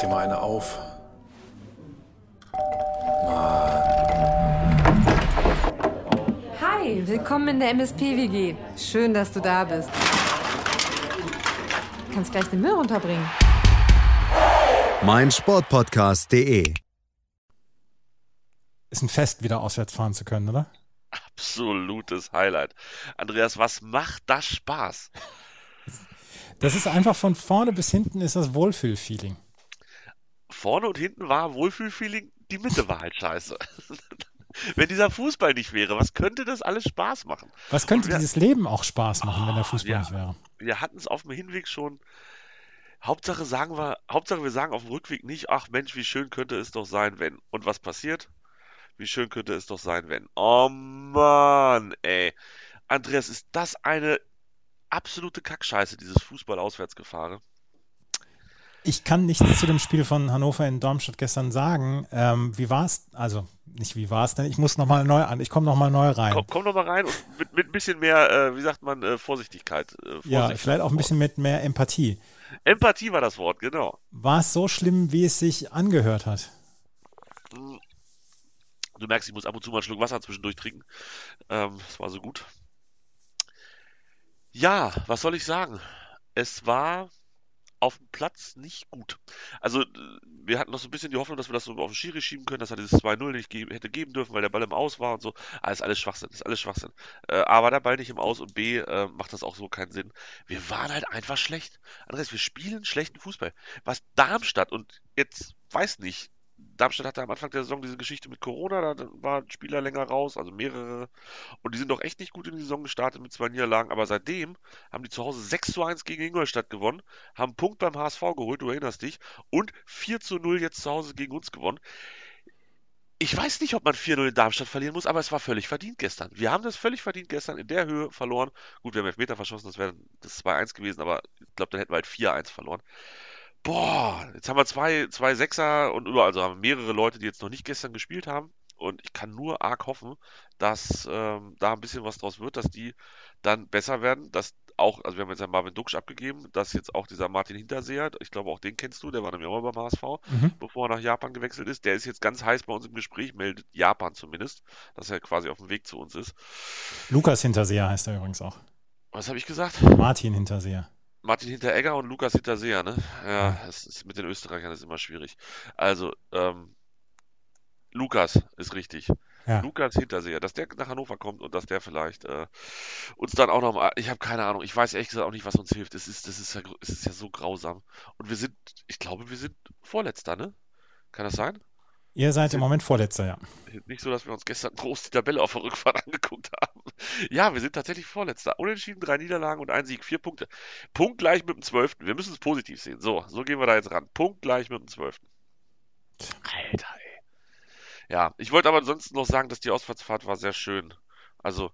dir mal eine auf. Hi, willkommen in der MSP-WG. Schön, dass du da bist. Du kannst gleich den Müll runterbringen. mein Sportpodcast.de. Ist ein Fest, wieder auswärts fahren zu können, oder? Absolutes Highlight. Andreas, was macht das Spaß? Das ist einfach von vorne bis hinten ist das Wohlfühlfeeling. Vorne und hinten war Wohlfühlfeeling, die Mitte war halt scheiße. Wenn dieser Fußball nicht wäre, was könnte das alles Spaß machen? Was könnte wir- dieses Leben auch Spaß machen, wenn der Fußball ja. nicht wäre? Wir hatten es auf dem Hinweg schon. Hauptsache sagen wir, Hauptsache wir sagen auf dem Rückweg nicht, ach Mensch, wie schön könnte es doch sein, wenn. Und was passiert? Wie schön könnte es doch sein, wenn. Oh Mann, ey. Andreas, ist das eine absolute Kackscheiße, dieses Fußball-Auswärtsgefahre? Ich kann nichts zu dem Spiel von Hannover in Darmstadt gestern sagen. Ähm, wie war es? Also, nicht wie war es denn? Ich muss nochmal neu an. Ich komme nochmal neu rein. Komm, komm noch mal rein und mit, mit ein bisschen mehr, äh, wie sagt man, äh, Vorsichtigkeit. Äh, ja, Vorsicht. vielleicht auch ein bisschen mit mehr Empathie. Empathie war das Wort, genau. War es so schlimm, wie es sich angehört hat? Du merkst, ich muss ab und zu mal einen Schluck Wasser zwischendurch trinken. Ähm, das war so gut. Ja, was soll ich sagen? Es war auf dem Platz nicht gut. Also, äh, wir hatten noch so ein bisschen die Hoffnung, dass wir das so auf den Schiri schieben können, dass er dieses 2-0 nicht ge hätte geben dürfen, weil der Ball im Aus war und so. Ah, ist alles Schwachsinn, ist alles Schwachsinn. Äh, A, war der Ball nicht im Aus und B, äh, macht das auch so keinen Sinn. Wir waren halt einfach schlecht. Andreas, wir spielen schlechten Fußball. Was Darmstadt und jetzt, weiß nicht, Darmstadt hatte am Anfang der Saison diese Geschichte mit Corona, da war ein Spieler länger raus, also mehrere. Und die sind doch echt nicht gut in die Saison gestartet mit zwei Niederlagen. Aber seitdem haben die zu Hause 6 zu 1 gegen Ingolstadt gewonnen, haben einen Punkt beim HSV geholt, du erinnerst dich, und 4 zu 0 jetzt zu Hause gegen uns gewonnen. Ich weiß nicht, ob man 4-0 in Darmstadt verlieren muss, aber es war völlig verdient gestern. Wir haben das völlig verdient gestern in der Höhe verloren. Gut, wir haben Elfmeter verschossen, das wäre das 2-1 gewesen, aber ich glaube, dann hätten wir halt 4-1 verloren. Boah, jetzt haben wir zwei, zwei Sechser und überall, also haben mehrere Leute, die jetzt noch nicht gestern gespielt haben. Und ich kann nur arg hoffen, dass ähm, da ein bisschen was draus wird, dass die dann besser werden. Dass auch, also wir haben jetzt ja Marvin Duksch abgegeben, dass jetzt auch dieser Martin Hinterseher, ich glaube auch den kennst du, der war nämlich auch mal beim HSV, Mhm. bevor er nach Japan gewechselt ist. Der ist jetzt ganz heiß bei uns im Gespräch, meldet Japan zumindest, dass er quasi auf dem Weg zu uns ist. Lukas Hinterseher heißt er übrigens auch. Was habe ich gesagt? Martin Hinterseher. Martin Hinteregger und Lukas Hinterseher, ne? Ja, es ist mit den Österreichern ist immer schwierig. Also, ähm, Lukas ist richtig. Ja. Lukas Hinterseher, dass der nach Hannover kommt und dass der vielleicht äh, uns dann auch nochmal, ich habe keine Ahnung, ich weiß ehrlich gesagt auch nicht, was uns hilft. Es ist, das ist ja, es ist ja so grausam. Und wir sind, ich glaube, wir sind Vorletzter, ne? Kann das sein? Ihr seid im Moment Vorletzter, ja. Nicht so, dass wir uns gestern groß die Tabelle auf der Rückfahrt angeguckt haben. Ja, wir sind tatsächlich Vorletzter. Unentschieden, drei Niederlagen und ein Sieg, vier Punkte. Punktgleich mit dem Zwölften. Wir müssen es positiv sehen. So, so gehen wir da jetzt ran. Punktgleich mit dem Zwölften. Alter, ey. Ja, ich wollte aber ansonsten noch sagen, dass die Auswärtsfahrt war sehr schön. Also,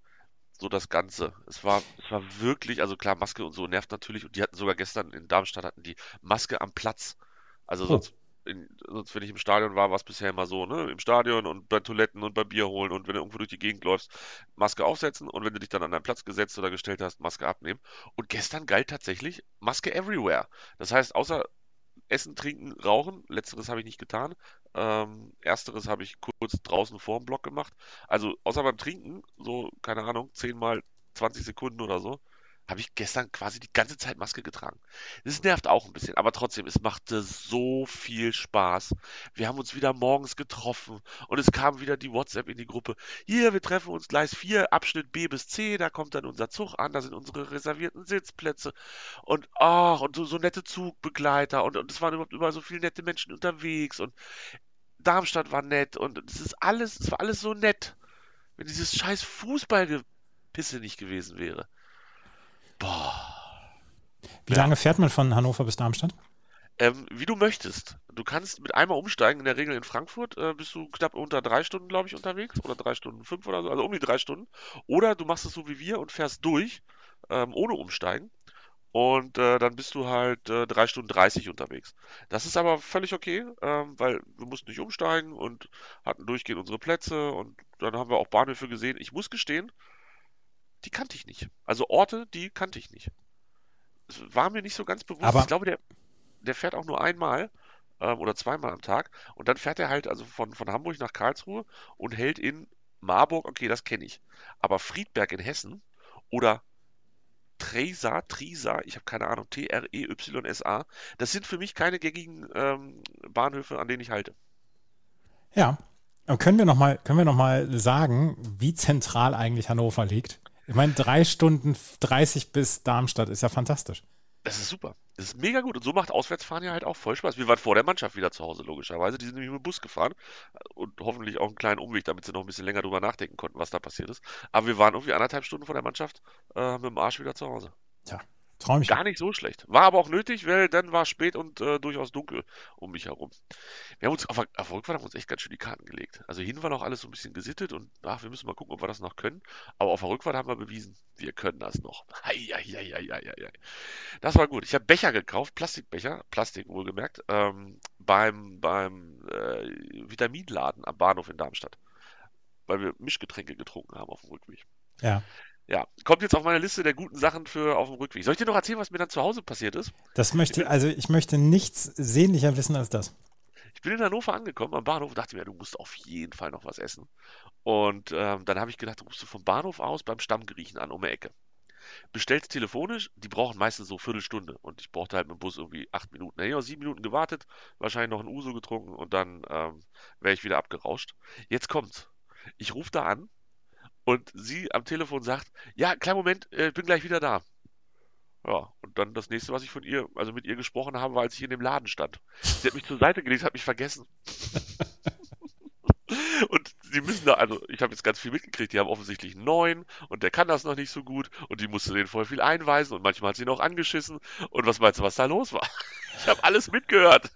so das Ganze. Es war, es war wirklich, also klar, Maske und so nervt natürlich. Und die hatten sogar gestern in Darmstadt hatten die Maske am Platz. Also Oh. In, sonst wenn ich im Stadion war, war es bisher immer so, ne? Im Stadion und bei Toiletten und bei Bier holen und wenn du irgendwo durch die Gegend läufst, Maske aufsetzen und wenn du dich dann an deinen Platz gesetzt oder gestellt hast, Maske abnehmen. Und gestern galt tatsächlich Maske everywhere. Das heißt, außer Essen, Trinken, Rauchen, letzteres habe ich nicht getan. Ähm, ersteres habe ich kurz draußen vor dem Block gemacht. Also außer beim Trinken, so, keine Ahnung, 10 mal 20 Sekunden oder so, habe ich gestern quasi die ganze Zeit Maske getragen. Das nervt auch ein bisschen, aber trotzdem, es machte so viel Spaß. Wir haben uns wieder morgens getroffen und es kam wieder die WhatsApp in die Gruppe. Hier, wir treffen uns Gleis 4, Abschnitt B bis C, da kommt dann unser Zug an, da sind unsere reservierten Sitzplätze und ach, und so, so nette Zugbegleiter und, und es waren überhaupt überall so viele nette Menschen unterwegs und Darmstadt war nett und es ist alles, es war alles so nett. Wenn dieses scheiß Fußballgepisse nicht gewesen wäre. Wie Ja. lange fährt man von Hannover bis Darmstadt? Ähm, wie du möchtest. Du kannst mit einmal umsteigen. In der Regel in Frankfurt äh, bist du knapp unter drei Stunden, glaube ich, unterwegs. Oder drei Stunden fünf oder so. Also um die drei Stunden. Oder du machst es so wie wir und fährst durch, ähm, ohne umsteigen. Und äh, dann bist du halt äh, drei Stunden 30 unterwegs. Das ist aber völlig okay, ähm, weil wir mussten nicht umsteigen und hatten durchgehend unsere Plätze. Und dann haben wir auch Bahnhöfe gesehen. Ich muss gestehen, die kannte ich nicht. Also Orte, die kannte ich nicht. War mir nicht so ganz bewusst. Aber- ich glaube, der, der fährt auch nur einmal. ähm, oder zweimal am Tag. Und dann fährt er halt also von, von Hamburg nach Karlsruhe und hält in Marburg, okay, das kenne ich. Aber Friedberg in Hessen oder Tresa, Trisa, ich habe keine Ahnung, T-R-E-Y-S-A, das sind für mich keine gängigen ähm, Bahnhöfe, an denen ich halte. Ja, aber können wir nochmal noch sagen, wie zentral eigentlich Hannover liegt? Ich meine, drei Stunden 30 bis Darmstadt ist ja fantastisch. Das ist super. Das ist mega gut. Und so macht Auswärtsfahren ja halt auch voll Spaß. Wir waren vor der Mannschaft wieder zu Hause, logischerweise. Die sind nämlich mit dem Bus gefahren und hoffentlich auch einen kleinen Umweg, damit sie noch ein bisschen länger drüber nachdenken konnten, was da passiert ist. Aber wir waren irgendwie anderthalb Stunden vor der Mannschaft äh, mit dem Arsch wieder zu Hause. Tja, Trau mich. Gar nicht so schlecht. War aber auch nötig, weil dann war es spät und äh, durchaus dunkel um mich herum. Wir haben uns auf, auf Rückfahrt haben wir uns echt ganz schön die Karten gelegt. Also hin war noch alles so ein bisschen gesittet und ach, wir müssen mal gucken, ob wir das noch können. Aber auf der Rückfahrt haben wir bewiesen, wir können das noch. Hei, Das war gut. Ich habe Becher gekauft, Plastikbecher, Plastik wohlgemerkt, ähm, beim, beim äh, Vitaminladen am Bahnhof in Darmstadt. Weil wir Mischgetränke getrunken haben auf dem Rückweg. Ja. Ja, kommt jetzt auf meine Liste der guten Sachen für auf dem Rückweg. Soll ich dir noch erzählen, was mir dann zu Hause passiert ist? Das möchte ich, also ich möchte nichts sehnlicher wissen als das. Ich bin in Hannover angekommen am Bahnhof und dachte mir, du musst auf jeden Fall noch was essen. Und ähm, dann habe ich gedacht, rufst du vom Bahnhof aus beim Stammgriechen an um die Ecke. Bestellst telefonisch, die brauchen meistens so Viertelstunde und ich brauchte halt mit dem Bus irgendwie acht Minuten. Hätte ich auch sieben Minuten gewartet, wahrscheinlich noch ein Uso getrunken und dann ähm, wäre ich wieder abgerauscht. Jetzt kommt's. Ich rufe da an und sie am Telefon sagt, ja, kleinen Moment, ich äh, bin gleich wieder da. Ja, und dann das nächste, was ich von ihr, also mit ihr gesprochen habe, war, als ich in dem Laden stand. Sie hat mich zur Seite gelegt, hat mich vergessen. und sie müssen da, also ich habe jetzt ganz viel mitgekriegt, die haben offensichtlich neuen und der kann das noch nicht so gut und die musste den voll viel einweisen und manchmal hat sie ihn auch angeschissen. Und was meinst du, was da los war? Ich habe alles mitgehört.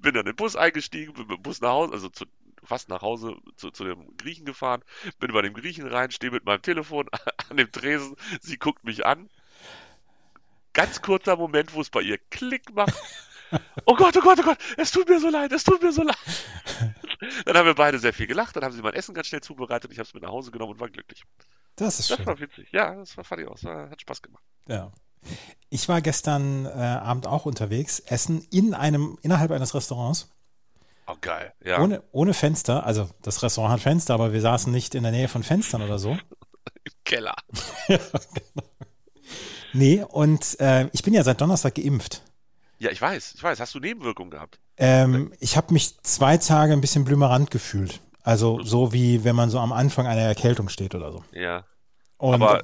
Bin dann in den Bus eingestiegen, bin mit dem Bus nach Hause, also zu, fast nach Hause zu, zu dem Griechen gefahren, bin bei dem Griechen rein, stehe mit meinem Telefon an dem Tresen, sie guckt mich an. Ganz kurzer Moment, wo es bei ihr Klick macht. Oh Gott, oh Gott, oh Gott, es tut mir so leid, es tut mir so leid. Dann haben wir beide sehr viel gelacht, dann haben sie mein Essen ganz schnell zubereitet, ich habe es mit nach Hause genommen und war glücklich. Das ist das schön. war witzig. Ja, das war, fand ich auch. Das hat Spaß gemacht. Ja. Ich war gestern äh, Abend auch unterwegs, essen in einem, innerhalb eines Restaurants. Oh, geil. Ja. Ohne, ohne Fenster. Also das Restaurant hat Fenster, aber wir saßen nicht in der Nähe von Fenstern oder so. Im Keller. ja, genau. Nee, und äh, ich bin ja seit Donnerstag geimpft. Ja, ich weiß, ich weiß. Hast du Nebenwirkungen gehabt? Ähm, ich habe mich zwei Tage ein bisschen blümerant gefühlt. Also so wie wenn man so am Anfang einer Erkältung steht oder so. Ja. Und Aber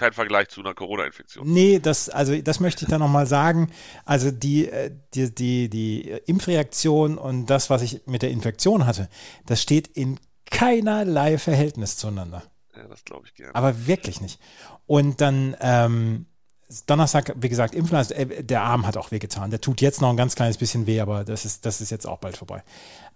kein Vergleich zu einer Corona-Infektion. Nee, das, also das möchte ich da nochmal sagen. Also die, äh, die, die, die Impfreaktion und das, was ich mit der Infektion hatte, das steht in keinerlei Verhältnis zueinander. Ja, das glaube ich gerne. Aber wirklich nicht. Und dann ähm, Donnerstag, wie gesagt, Impfen, also äh, der Arm hat auch wehgetan. Der tut jetzt noch ein ganz kleines bisschen weh, aber das ist, das ist jetzt auch bald vorbei.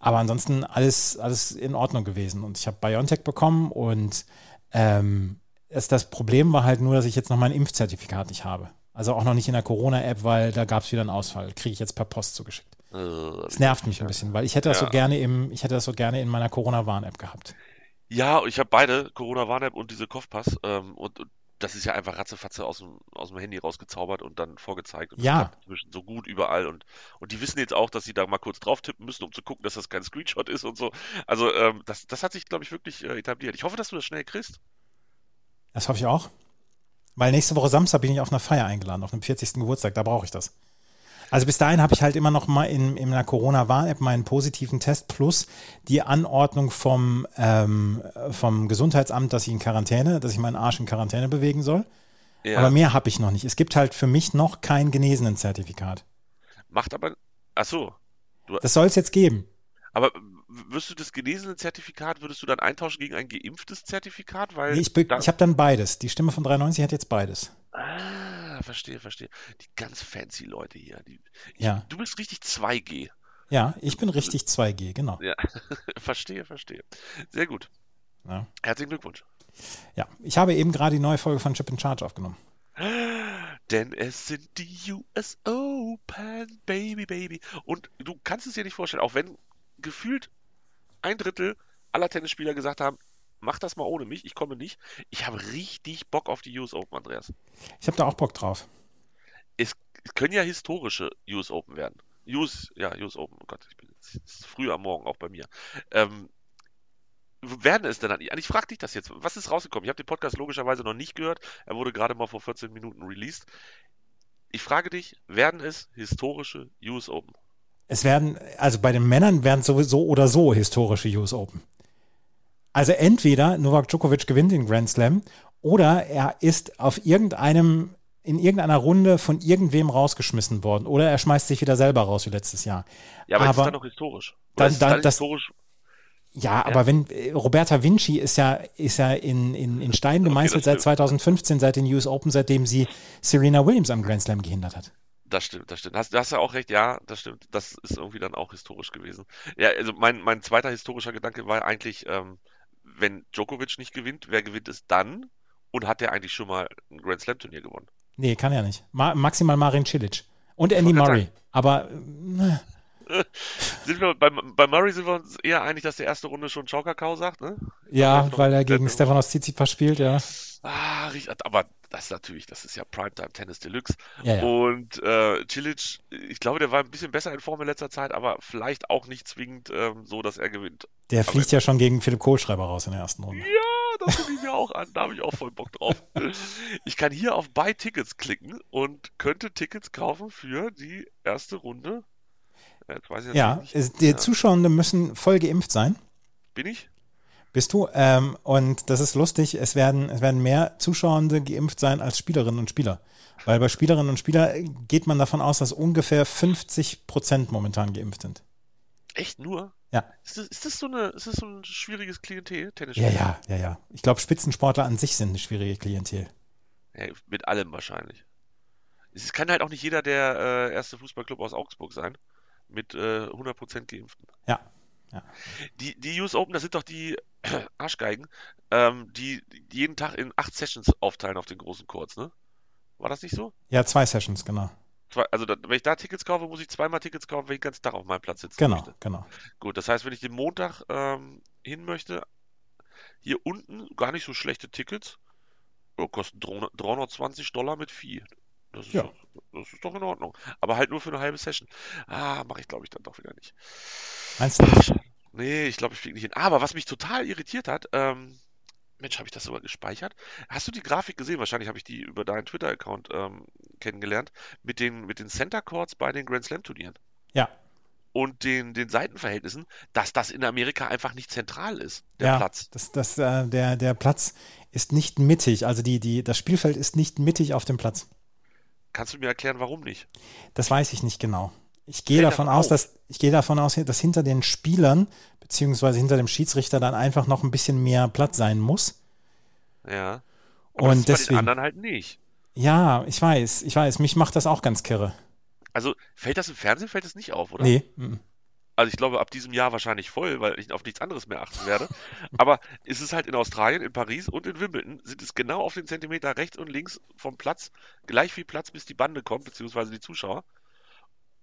Aber ansonsten alles, alles in Ordnung gewesen. Und ich habe BioNTech bekommen und ähm, das, das Problem war halt nur, dass ich jetzt noch mein Impfzertifikat nicht habe. Also auch noch nicht in der Corona-App, weil da gab es wieder einen Ausfall. Kriege ich jetzt per Post zugeschickt. Äh, Das nervt mich ein bisschen, weil ich hätte das Ja. so gerne im, ich hätte das so gerne in meiner Corona-Warn-App gehabt. Ja, ich habe beide, Corona-Warn-App und diese Kopfpass. Ähm, und, und das ist ja einfach ratzefatze aus dem, aus dem Handy rausgezaubert und dann vorgezeigt. Und Ja. inzwischen so gut überall. Und, und die wissen jetzt auch, dass sie da mal kurz drauf tippen müssen, um zu gucken, dass das kein Screenshot ist und so. Also ähm, das, das hat sich, glaube ich, wirklich äh, etabliert. Ich hoffe, dass du das schnell kriegst. Das hoffe ich auch. Weil nächste Woche Samstag bin ich auf einer Feier eingeladen, auf einem 40. Geburtstag, da brauche ich das. Also bis dahin habe ich halt immer noch mal in, in einer Corona-Warn-App meinen positiven Test plus die Anordnung vom, ähm, vom Gesundheitsamt, dass ich in Quarantäne, dass ich meinen Arsch in Quarantäne bewegen soll. Ja. Aber mehr habe ich noch nicht. Es gibt halt für mich noch kein Genesenen-Zertifikat. Macht aber. Ach so. Das soll es jetzt geben. Aber wirst du das genesene Zertifikat, würdest du dann eintauschen gegen ein geimpftes Zertifikat? Weil Nee, ich ich habe dann beides. Die Stimme von 93 hat jetzt beides. Ah, verstehe, verstehe. Die ganz fancy Leute hier. Die, Ja. Du bist richtig 2G. Ja, ich bin richtig 2G, genau. Ja, verstehe, verstehe. Sehr gut. Ja. Herzlichen Glückwunsch. ja. Ich habe eben gerade die neue Folge von Chip in Charge aufgenommen. Denn es sind die US Open, Baby, Baby. Und du kannst es dir nicht vorstellen, auch wenn gefühlt ein Drittel aller Tennisspieler gesagt haben, mach das mal ohne mich, ich komme nicht. Ich habe richtig Bock auf die US Open, Andreas. Ich habe da auch Bock drauf. Es können ja historische US Open werden. US, ja, US Open, oh Gott, ich bin jetzt früh am Morgen auch bei mir. Ähm, werden es denn dann? Ich frage dich das jetzt. Was ist rausgekommen? Ich habe den Podcast logischerweise noch nicht gehört. Er wurde gerade mal vor 14 Minuten released. Ich frage dich, werden es historische US Open? Es werden, also bei den Männern werden sowieso oder so historische US Open. Also entweder Novak Djokovic gewinnt den Grand Slam oder er ist auf irgendeinem in irgendeiner Runde von irgendwem rausgeschmissen worden oder er schmeißt sich wieder selber raus wie letztes Jahr. Ja, aber, aber ist dann noch historisch. Dann, dann, das, historisch ja, ja, aber wenn äh, Roberta Vinci ist ja, ist ja in, in, in Stein gemeißelt okay, seit 2015, seit den US Open, seitdem sie Serena Williams am Grand Slam gehindert hat. Das stimmt, das stimmt. Hast, du hast ja auch recht, ja, das stimmt. Das ist irgendwie dann auch historisch gewesen. Ja, also mein, mein zweiter historischer Gedanke war eigentlich, ähm, wenn Djokovic nicht gewinnt, wer gewinnt es dann? Und hat er eigentlich schon mal ein Grand Slam Turnier gewonnen? Nee, kann er nicht. Ma maximal Marin Cilic. Und Andy Murray. Aber. Äh, sind wir, bei, bei Murray sind wir uns eher einig, dass der erste Runde schon Ciao Kakao sagt, ne? Ja, weil er gegen Stefanos Tsitsipas spielt, ja. Ah, aber das ist natürlich, das ist ja Primetime Tennis Deluxe. Ja, ja. Und äh, Cilic, ich glaube, der war ein bisschen besser in Form in letzter Zeit, aber vielleicht auch nicht zwingend ähm, so, dass er gewinnt. Der aber fliegt ja schon gegen Philipp Kohlschreiber raus in der ersten Runde. Ja, das gucke ich mir auch an. Da habe ich auch voll Bock drauf. Ich kann hier auf Buy Tickets klicken und könnte Tickets kaufen für die erste Runde ja, die ja. Zuschauenden müssen voll geimpft sein. Bin ich? Bist du? Ähm, und das ist lustig, es werden, es werden mehr Zuschauende geimpft sein als Spielerinnen und Spieler. Weil bei Spielerinnen und Spielern geht man davon aus, dass ungefähr 50 Prozent momentan geimpft sind. Echt nur? Ja. Ist das, ist das, so, eine, ist das so ein schwieriges Klientel, Tennis? Ja, ja, ja, ja. Ich glaube, Spitzensportler an sich sind eine schwierige Klientel. Ja, mit allem wahrscheinlich. Es kann halt auch nicht jeder der äh, erste Fußballclub aus Augsburg sein mit äh, 100% Geimpften. Ja. ja. Die, die US Open, das sind doch die Arschgeigen, ähm, die, jeden Tag in acht Sessions aufteilen auf den großen Courts, ne? War das nicht so? Ja, zwei Sessions, genau. Zwei, also da, wenn ich da Tickets kaufe, muss ich zweimal Tickets kaufen, wenn ich den ganzen Tag auf meinem Platz sitze. Genau, möchte. genau. Gut, das heißt, wenn ich den Montag ähm, hin möchte, hier unten gar nicht so schlechte Tickets, oh, kosten 320 Dollar mit Vieh. Das ist, ja. doch, das ist doch in Ordnung. Aber halt nur für eine halbe Session. Ah, mache ich glaube ich dann doch wieder nicht. Meinst du nicht? Nee, ich glaube, ich fliege nicht hin. Aber was mich total irritiert hat, ähm, Mensch, habe ich das sogar gespeichert? Hast du die Grafik gesehen? Wahrscheinlich habe ich die über deinen Twitter-Account ähm, kennengelernt. Mit den, mit den Center Courts bei den Grand Slam-Turnieren. Ja. Und den, den Seitenverhältnissen, dass das in Amerika einfach nicht zentral ist, der ja, Platz. Das, das, äh, der, der Platz ist nicht mittig. Also die, die, das Spielfeld ist nicht mittig auf dem Platz. Kannst du mir erklären, warum nicht? Das weiß ich nicht genau. Ich gehe davon aus, dass ich gehe davon aus, dass hinter den Spielern beziehungsweise hinter dem Schiedsrichter dann einfach noch ein bisschen mehr Platz sein muss. Ja. Aber und das deswegen. Bei den anderen halt nicht. Ja, ich weiß, ich weiß. Mich macht das auch ganz kirre. Also fällt das im Fernsehen fällt das nicht auf, oder? Nee. M also ich glaube ab diesem Jahr wahrscheinlich voll, weil ich auf nichts anderes mehr achten werde. Aber ist es halt in Australien, in Paris und in Wimbledon, sind es genau auf den Zentimeter rechts und links vom Platz gleich viel Platz, bis die Bande kommt, beziehungsweise die Zuschauer.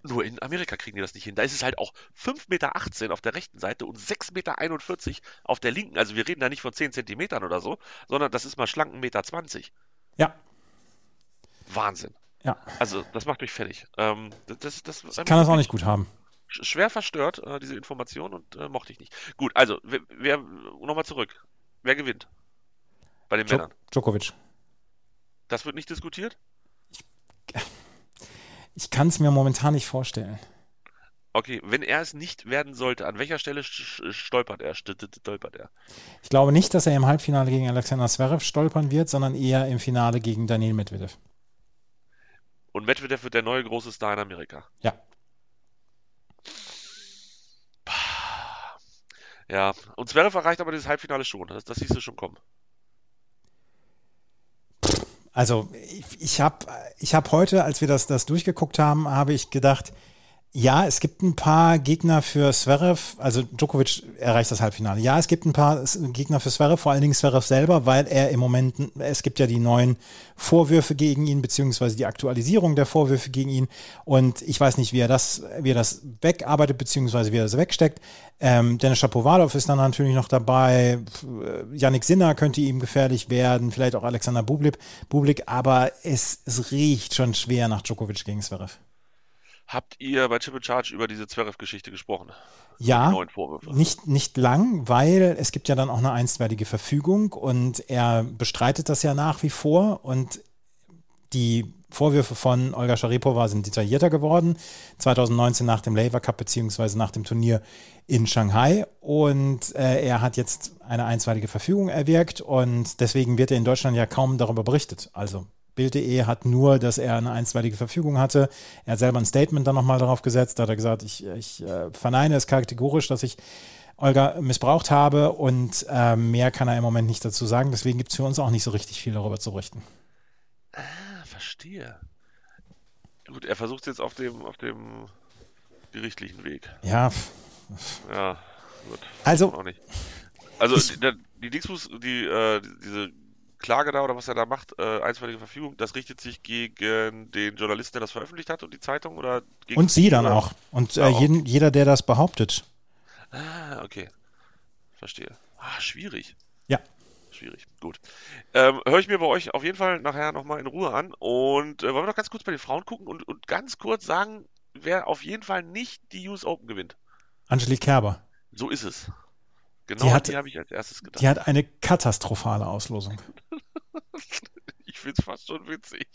Nur in Amerika kriegen die das nicht hin. Da ist es halt auch 5,18 Meter auf der rechten Seite und 6,41 Meter auf der linken. Also wir reden da nicht von 10 Zentimetern oder so, sondern das ist mal schlanken Meter 20. Ja. Wahnsinn. Ja. Also das macht mich fertig. Ähm, das, das, ich kann das auch nicht gut haben schwer verstört, äh, diese Information, und äh, mochte ich nicht. Gut, also, wer, wer nochmal zurück. Wer gewinnt? Bei den Djo Männern. Djokovic. Das wird nicht diskutiert? Ich, ich kann es mir momentan nicht vorstellen. Okay, wenn er es nicht werden sollte, an welcher Stelle stolpert er? Stolpert er? Ich glaube nicht, dass er im Halbfinale gegen Alexander Zverev stolpern wird, sondern eher im Finale gegen Daniel Medvedev. Und Medvedev wird der neue große Star in Amerika. Ja. Ja, und Zverev erreicht aber dieses Halbfinale schon. Das, das siehst du schon kommen. Also ich, ich habe ich hab heute, als wir das, das durchgeguckt haben, habe ich gedacht, ja, es gibt ein paar Gegner für Zverev, also Djokovic erreicht das Halbfinale. Ja, es gibt ein paar Gegner für Zverev, vor allen Dingen Zverev selber, weil er im Moment, es gibt ja die neuen Vorwürfe gegen ihn, beziehungsweise die Aktualisierung der Vorwürfe gegen ihn. Und ich weiß nicht, wie er das, wie er das wegarbeitet, beziehungsweise wie er das wegsteckt. Ähm, Dennis Shapovalov ist dann natürlich noch dabei. Yannick Sinner könnte ihm gefährlich werden, vielleicht auch Alexander Bublik, Bublik aber es, es riecht schon schwer nach Djokovic gegen Zverev. Habt ihr bei Triple Charge über diese Zverev-Geschichte gesprochen? Ja, nicht, nicht lang, weil es gibt ja dann auch eine einstweilige Verfügung und er bestreitet das ja nach wie vor und die Vorwürfe von Olga Sharipova sind detaillierter geworden. 2019 nach dem Laver Cup beziehungsweise nach dem Turnier in Shanghai und äh, er hat jetzt eine einstweilige Verfügung erwirkt und deswegen wird er in Deutschland ja kaum darüber berichtet. Also Bild.de hat nur, dass er eine einstweilige Verfügung hatte. Er hat selber ein Statement dann nochmal darauf gesetzt. Da hat er gesagt, ich, ich äh, verneine es kategorisch, dass ich Olga missbraucht habe und äh, mehr kann er im Moment nicht dazu sagen. Deswegen gibt es für uns auch nicht so richtig viel darüber zu berichten. Ah, verstehe. Gut, er versucht jetzt auf dem, auf dem gerichtlichen Weg. Ja, Ja, gut. Also- Auch nicht. Also, Ich- die, die Dingsbus, die, äh, diese Klage da oder was er da macht, äh, einstweilige Verfügung, das richtet sich gegen den Journalisten, der das veröffentlicht hat und die Zeitung oder gegen und sie dann oder- auch. Und Ja, äh, auch. jeden, jeder, der das behauptet. Ah, okay. Verstehe. Ah, schwierig. Ja. Schwierig. Gut. Ähm, Höre ich mir bei euch auf jeden Fall nachher nochmal in Ruhe an. Und äh, wollen wir noch ganz kurz bei den Frauen gucken und, und ganz kurz sagen, wer auf jeden Fall nicht die US Open gewinnt. Angelique Kerber, So ist es. Genau Die die, hat- habe ich als erstes gedacht. die hat eine katastrophale Auslosung. Ich finde es fast schon witzig.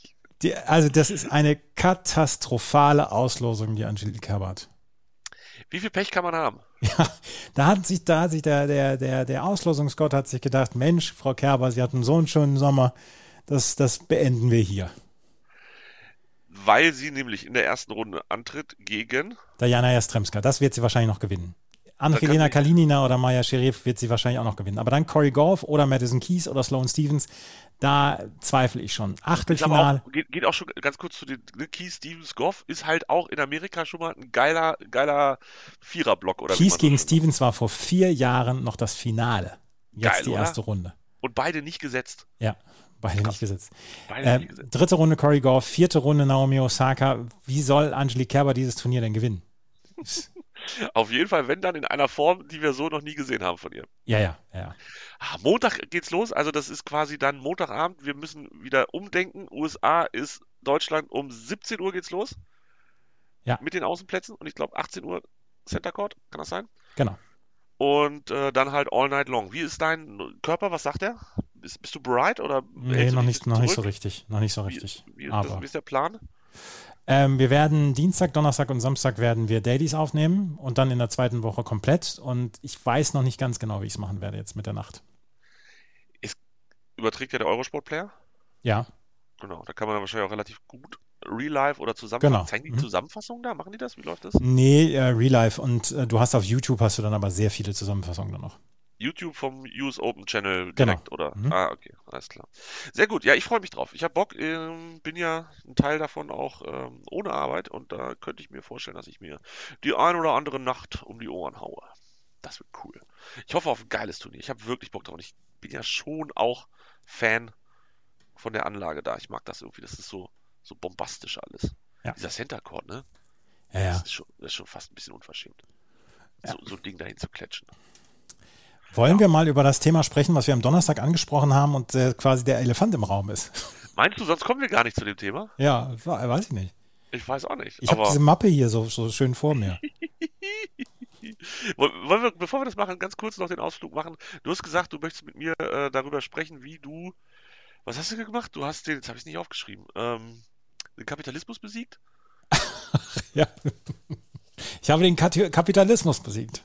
Die, also das ist eine katastrophale Auslosung, die Angelique Kerber hat. Wie viel Pech kann man haben? Ja, da hat sich, da hat sich der, der, der, der Auslosungsgott hat sich gedacht, Mensch, Frau Kerber, Sie hatten so einen schönen Sommer, das, das beenden wir hier. Weil sie nämlich in der ersten Runde antritt gegen. Diana Jastremska, das wird sie wahrscheinlich noch gewinnen. Angelina Kalinina oder Maya Sherif wird sie wahrscheinlich auch noch gewinnen. Aber dann Corey Golf oder Madison Keys oder Sloane Stevens, da zweifle ich schon. Achtelfinale. geht, geht auch schon ganz kurz zu den ne, Keith Stevens Goff, ist halt auch in Amerika schon mal ein geiler, geiler Viererblock oder Keys gegen Stevens war vor vier Jahren noch das Finale. Jetzt Geil, die oder? erste Runde. sagt. Und beide nicht gesetzt. Ja, beide nicht gesetzt. Beide Äh, nicht gesetzt. dritte Runde Corey Golf, vierte Runde Naomi Osaka. Wie soll Angelique Kerber dieses Turnier denn gewinnen? Auf jeden Fall, wenn dann in einer Form, die wir so noch nie gesehen haben von ihr. Ja, ja, ja. Ah, Montag geht's los, also das ist quasi dann Montagabend. Wir müssen wieder umdenken. USA ist Deutschland um 17 Uhr geht's los. Ja. Mit den Außenplätzen und ich glaube 18 Uhr Center Court, kann das sein? Genau. Und äh, dann halt all night long. Wie ist dein Körper? Was sagt er? Bist, bist du bereit oder Nee, noch nicht, noch nicht so richtig. Noch nicht so Wie- richtig. Wie, Aber das, wie ist der Plan? Ähm, wir werden Dienstag, Donnerstag und Samstag werden wir Dailies aufnehmen und dann in der zweiten Woche komplett. Und ich weiß noch nicht ganz genau, wie ich es machen werde jetzt mit der Nacht. Überträgt ja der Eurosport-Player? Ja, Genau, da kann man dann wahrscheinlich auch relativ gut Real Life oder Zusammenfassung. Genau. Zeigen die Mhm. Zusammenfassungen da? Machen die das? Wie läuft das? nee, äh, Real Life. Und äh, du hast auf YouTube hast du dann aber sehr viele Zusammenfassungen dann noch. YouTube vom US Open Channel Genau. direkt, oder? Mhm. Ah, okay, alles klar. Sehr gut, ja, ich freue mich drauf. Ich habe Bock, ähm, bin ja ein Teil davon auch ähm, ohne Arbeit und da könnte ich mir vorstellen, dass ich mir die ein oder andere Nacht um die Ohren haue. Das wird cool. Ich hoffe auf ein geiles Turnier. Ich habe wirklich Bock drauf. Und ich bin ja schon auch Fan von der Anlage da. Ich mag das irgendwie. Das ist so, so bombastisch alles. Ja. Dieser Center Court, ne? Ja, ja. Das, ist schon, das ist schon fast ein bisschen unverschämt. So, so ein Ding dahin zu klatschen. Wollen wir mal über das Thema sprechen, was wir am Donnerstag angesprochen haben und äh, quasi der Elefant im Raum ist? Meinst du, sonst kommen wir gar nicht zu dem Thema? ja, weiß ich nicht. Ich weiß auch nicht. Ich habe diese Mappe hier so, so schön vor mir. Woll- wollen wir, bevor wir das machen, ganz kurz noch den Ausflug machen. Du hast gesagt, du möchtest mit mir äh, darüber sprechen, wie du. Was hast du gemacht? Du hast den, jetzt habe ich es nicht aufgeschrieben, ähm, den Kapitalismus besiegt? ja. Ich habe den Kat- Kapitalismus besiegt.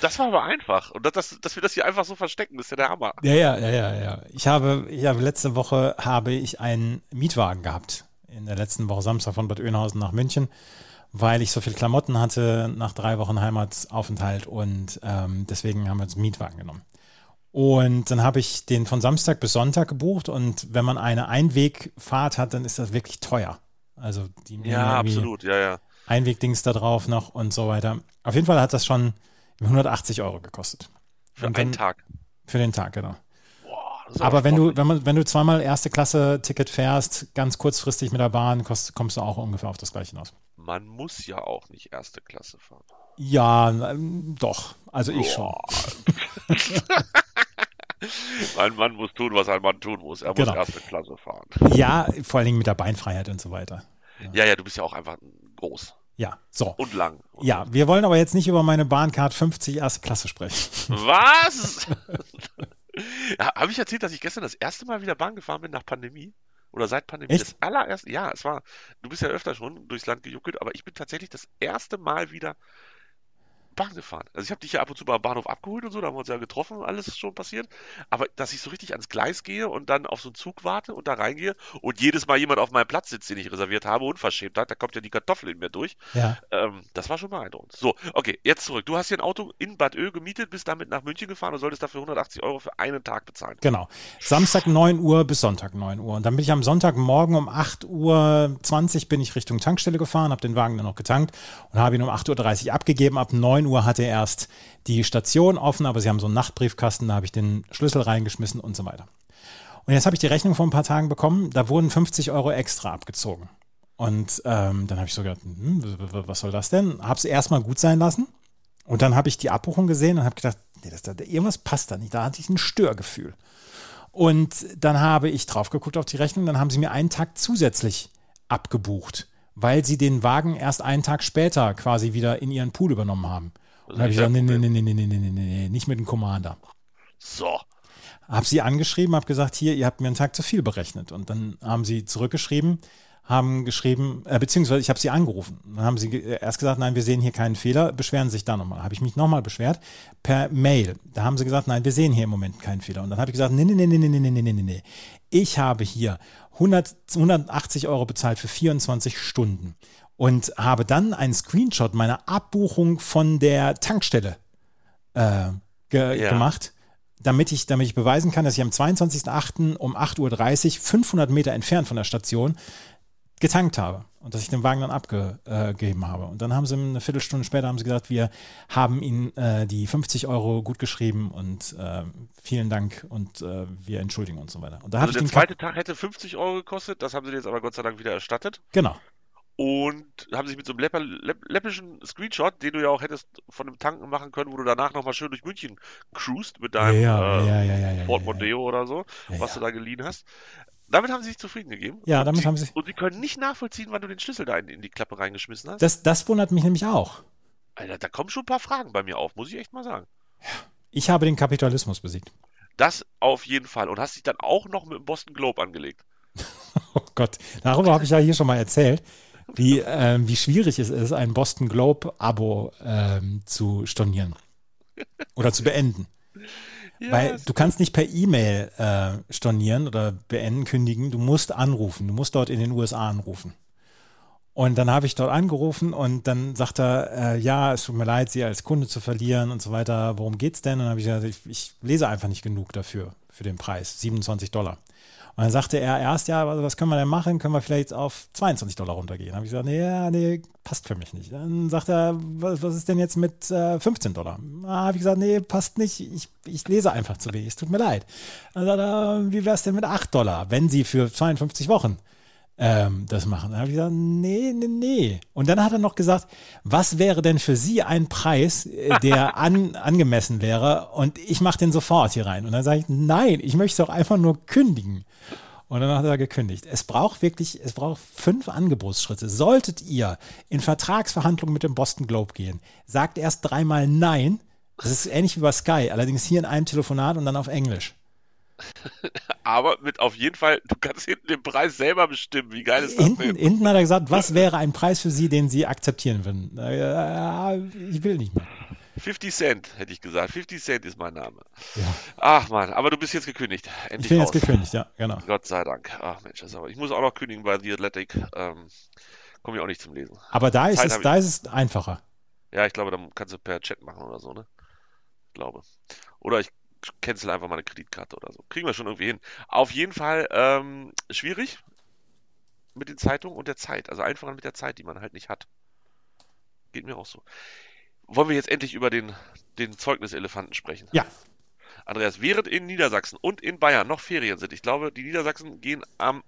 Das war aber einfach. Und das, das, dass wir das hier einfach so verstecken, ist ja der Hammer. Ja, ja, ja, ja, ja. Ich habe, ich habe letzte Woche habe ich einen Mietwagen gehabt. In der letzten Woche Samstag von Bad Oeynhausen nach München, weil ich so viel Klamotten hatte nach drei Wochen Heimataufenthalt und ähm, deswegen haben wir uns einen Mietwagen genommen. Und dann habe ich den von Samstag bis Sonntag gebucht und wenn man eine Einwegfahrt hat, dann ist das wirklich teuer. Also die Ja, absolut, ja, ja. Einwegdings da drauf noch und so weiter. Auf jeden Fall hat das schon 180 Euro gekostet. Für Und einen dann- Tag. Für den Tag, genau. Boah, Aber wenn du, wenn man, wenn du zweimal erste Klasse Ticket fährst, ganz kurzfristig mit der Bahn, kost, kommst du auch ungefähr auf das gleiche hinaus. Man muss ja auch nicht erste Klasse fahren. Ja, ähm, doch. Also ich schon. Ein Mann muss tun, was ein Mann tun muss. Er muss Genau. erste Klasse fahren. Ja, vor allen Dingen mit der Beinfreiheit und so weiter. Ja, ja, du bist ja auch einfach groß. Ja, so. Und lang. Und Ja, wir wollen aber jetzt nicht über meine Bahncard 50 erste Klasse sprechen. Was? ja, Habe ich erzählt, dass ich gestern das erste Mal wieder Bahn gefahren bin nach Pandemie? Oder seit Pandemie? Echt? Das allererste, ja, es war, du bist ja öfter schon durchs Land gejuckelt, aber ich bin tatsächlich das erste Mal wieder Bahn gefahren. Also ich habe dich ja ab und zu mal am Bahnhof abgeholt und so, da haben wir uns ja getroffen, alles ist schon passiert. Aber dass ich so richtig ans Gleis gehe und dann auf so einen Zug warte und da reingehe und jedes Mal jemand auf meinem Platz sitzt, den ich reserviert habe, unverschämt hat, da kommt ja die Kartoffel in mir durch. Ja. Ähm, das war schon beeindruckend. So, okay, jetzt zurück. Du hast hier ein Auto in Bad Ö gemietet, bist damit nach München gefahren und solltest dafür 180 Euro für einen Tag bezahlen. Genau. Samstag 9 Uhr bis Sonntag 9 Uhr. Und dann bin ich am Sonntagmorgen um 8.20 Uhr bin ich Richtung Tankstelle gefahren, habe den Wagen dann noch getankt und habe ihn um 8.30 Uhr abgegeben. Ab 9 Uhr hatte er erst die Station offen, aber sie haben so einen Nachtbriefkasten, da habe ich den Schlüssel reingeschmissen und so weiter. Und jetzt habe ich die Rechnung vor ein paar Tagen bekommen, da wurden 50 Euro extra abgezogen. Und ähm, dann habe ich so gedacht, hm, was soll das denn? Habe es erstmal gut sein lassen. Und dann habe ich die Abbuchung gesehen und habe gedacht, nee, das, da, irgendwas passt da nicht. Da hatte ich ein Störgefühl. Und dann habe ich drauf geguckt auf die Rechnung, dann haben sie mir einen Tag zusätzlich abgebucht, weil sie den Wagen erst einen Tag später quasi wieder in ihren Pool übernommen haben. Und dann habe ich gesagt, nee, nee, nee, nee, nee, nee, nee, nee, nee, nicht mit dem Commander. So. Habe sie angeschrieben, habe gesagt, hier, ihr habt mir einen Tag zu viel berechnet. Und dann haben sie zurückgeschrieben, haben geschrieben, äh, beziehungsweise ich habe sie angerufen. Dann haben sie erst gesagt, nein, wir sehen hier keinen Fehler, beschweren sich da nochmal. Habe ich mich nochmal beschwert per Mail. Da haben sie gesagt, nein, wir sehen hier im Moment keinen Fehler. Und dann habe ich gesagt, nee, nee, nee, nee, nee, nee, nee, nee, nee. Ich habe hier 100, 180 Euro bezahlt für 24 Stunden und habe dann einen Screenshot meiner Abbuchung von der Tankstelle äh, ge Ja. gemacht, damit ich, damit ich beweisen kann, dass ich am 22.08. um 8.30 Uhr 500 Meter entfernt von der Station getankt habe und dass ich den Wagen dann abgegeben habe. Und dann haben sie eine Viertelstunde später haben sie gesagt, wir haben Ihnen äh, die 50 Euro gut geschrieben und äh, vielen Dank und äh, wir entschuldigen uns und so weiter. Und da Also der zweite Tag hätte 50 Euro gekostet, das haben sie dir jetzt aber Gott sei Dank wieder erstattet. Genau. Und haben sich mit so einem läpper, läpp, läppischen Screenshot, den du ja auch hättest von dem Tanken machen können, wo du danach nochmal schön durch München cruist mit deinem Ja, äh, ja, ja, ja, Ford. Mondeo oder so, was du da geliehen hast. Damit haben sie sich zufrieden gegeben. Ja, und damit sie, haben sie- Und sie können nicht nachvollziehen, wann du den Schlüssel da in, in die Klappe reingeschmissen hast. Das, das wundert mich nämlich auch. Alter, da kommen schon ein paar Fragen bei mir auf, muss ich echt mal sagen. Ich habe den Kapitalismus besiegt. Das auf jeden Fall. Und hast dich dann auch noch mit dem Boston Globe angelegt. Oh Gott, darüber habe ich ja hier schon mal erzählt, wie, ähm, wie schwierig es ist, ein Boston Globe-Abo ähm, zu stornieren oder zu beenden. Ja, Weil du kannst nicht per E-Mail äh, stornieren oder beenden, kündigen. Du musst anrufen. Du musst dort in den USA anrufen. Und dann habe ich dort angerufen und dann sagt er, äh, ja, es tut mir leid, Sie als Kunde zu verlieren und so weiter. Worum geht's denn? Und dann habe ich gesagt, ich, ich lese einfach nicht genug dafür, für den Preis, 27 Dollar. Und dann sagte er erst, ja, was können wir denn machen? Können wir vielleicht auf 22 Dollar runtergehen? Dann habe ich gesagt, nee, nee, passt für mich nicht. Dann sagt er, was, was ist denn jetzt mit äh, 15 Dollar? Da habe ich gesagt, nee, passt nicht. Ich, ich lese einfach zu wenig. Es tut mir leid. Dann sagt er, wie wäre es denn mit 8 Dollar, wenn Sie für 52 Wochen ähm, das machen. Dann habe ich gesagt, nee, nee, nee. Und dann hat er noch gesagt, was wäre denn für Sie ein Preis, äh, der an, angemessen wäre? Und ich mache den sofort hier rein. Und dann sage ich, nein, ich möchte doch einfach nur kündigen. Und dann hat er gekündigt. Es braucht wirklich, es braucht fünf Angebotsschritte. Solltet ihr in Vertragsverhandlungen mit dem Boston Globe gehen, sagt erst dreimal Nein. Das ist ähnlich wie bei Sky, allerdings hier in einem Telefonat und dann auf Englisch. Aber mit auf jeden Fall, du kannst hinten den Preis selber bestimmen. Wie geil ist das Hinten, denn? hinten hat er gesagt, was wäre ein Preis für Sie, den Sie akzeptieren würden? Äh, ich will nicht mehr. 50 Cent, hätte ich gesagt. 50 Cent ist mein Name. Ja. Ach man, aber du bist jetzt gekündigt. Endlich Ich bin jetzt raus. gekündigt, ja, genau. Gott sei Dank. Ach Mensch, das ist aber. Ich muss auch noch kündigen bei The Athletic. Ähm, Komme ich auch nicht zum Lesen. Aber da ist Zeit es, ich. da ist es einfacher. Ja, ich glaube, dann kannst du per Chat machen oder so, ne? Ich glaube. Oder ich cancel einfach meine Kreditkarte oder so. Kriegen wir schon irgendwie hin. Auf jeden Fall ähm, schwierig mit den Zeitungen und der Zeit. Also einfacher mit der Zeit, die man halt nicht hat. Geht mir auch so. Wollen wir jetzt endlich über den, den Zeugniselefanten sprechen? Ja. Andreas, während in Niedersachsen und in Bayern noch Ferien sind, ich glaube, die Niedersachsen gehen am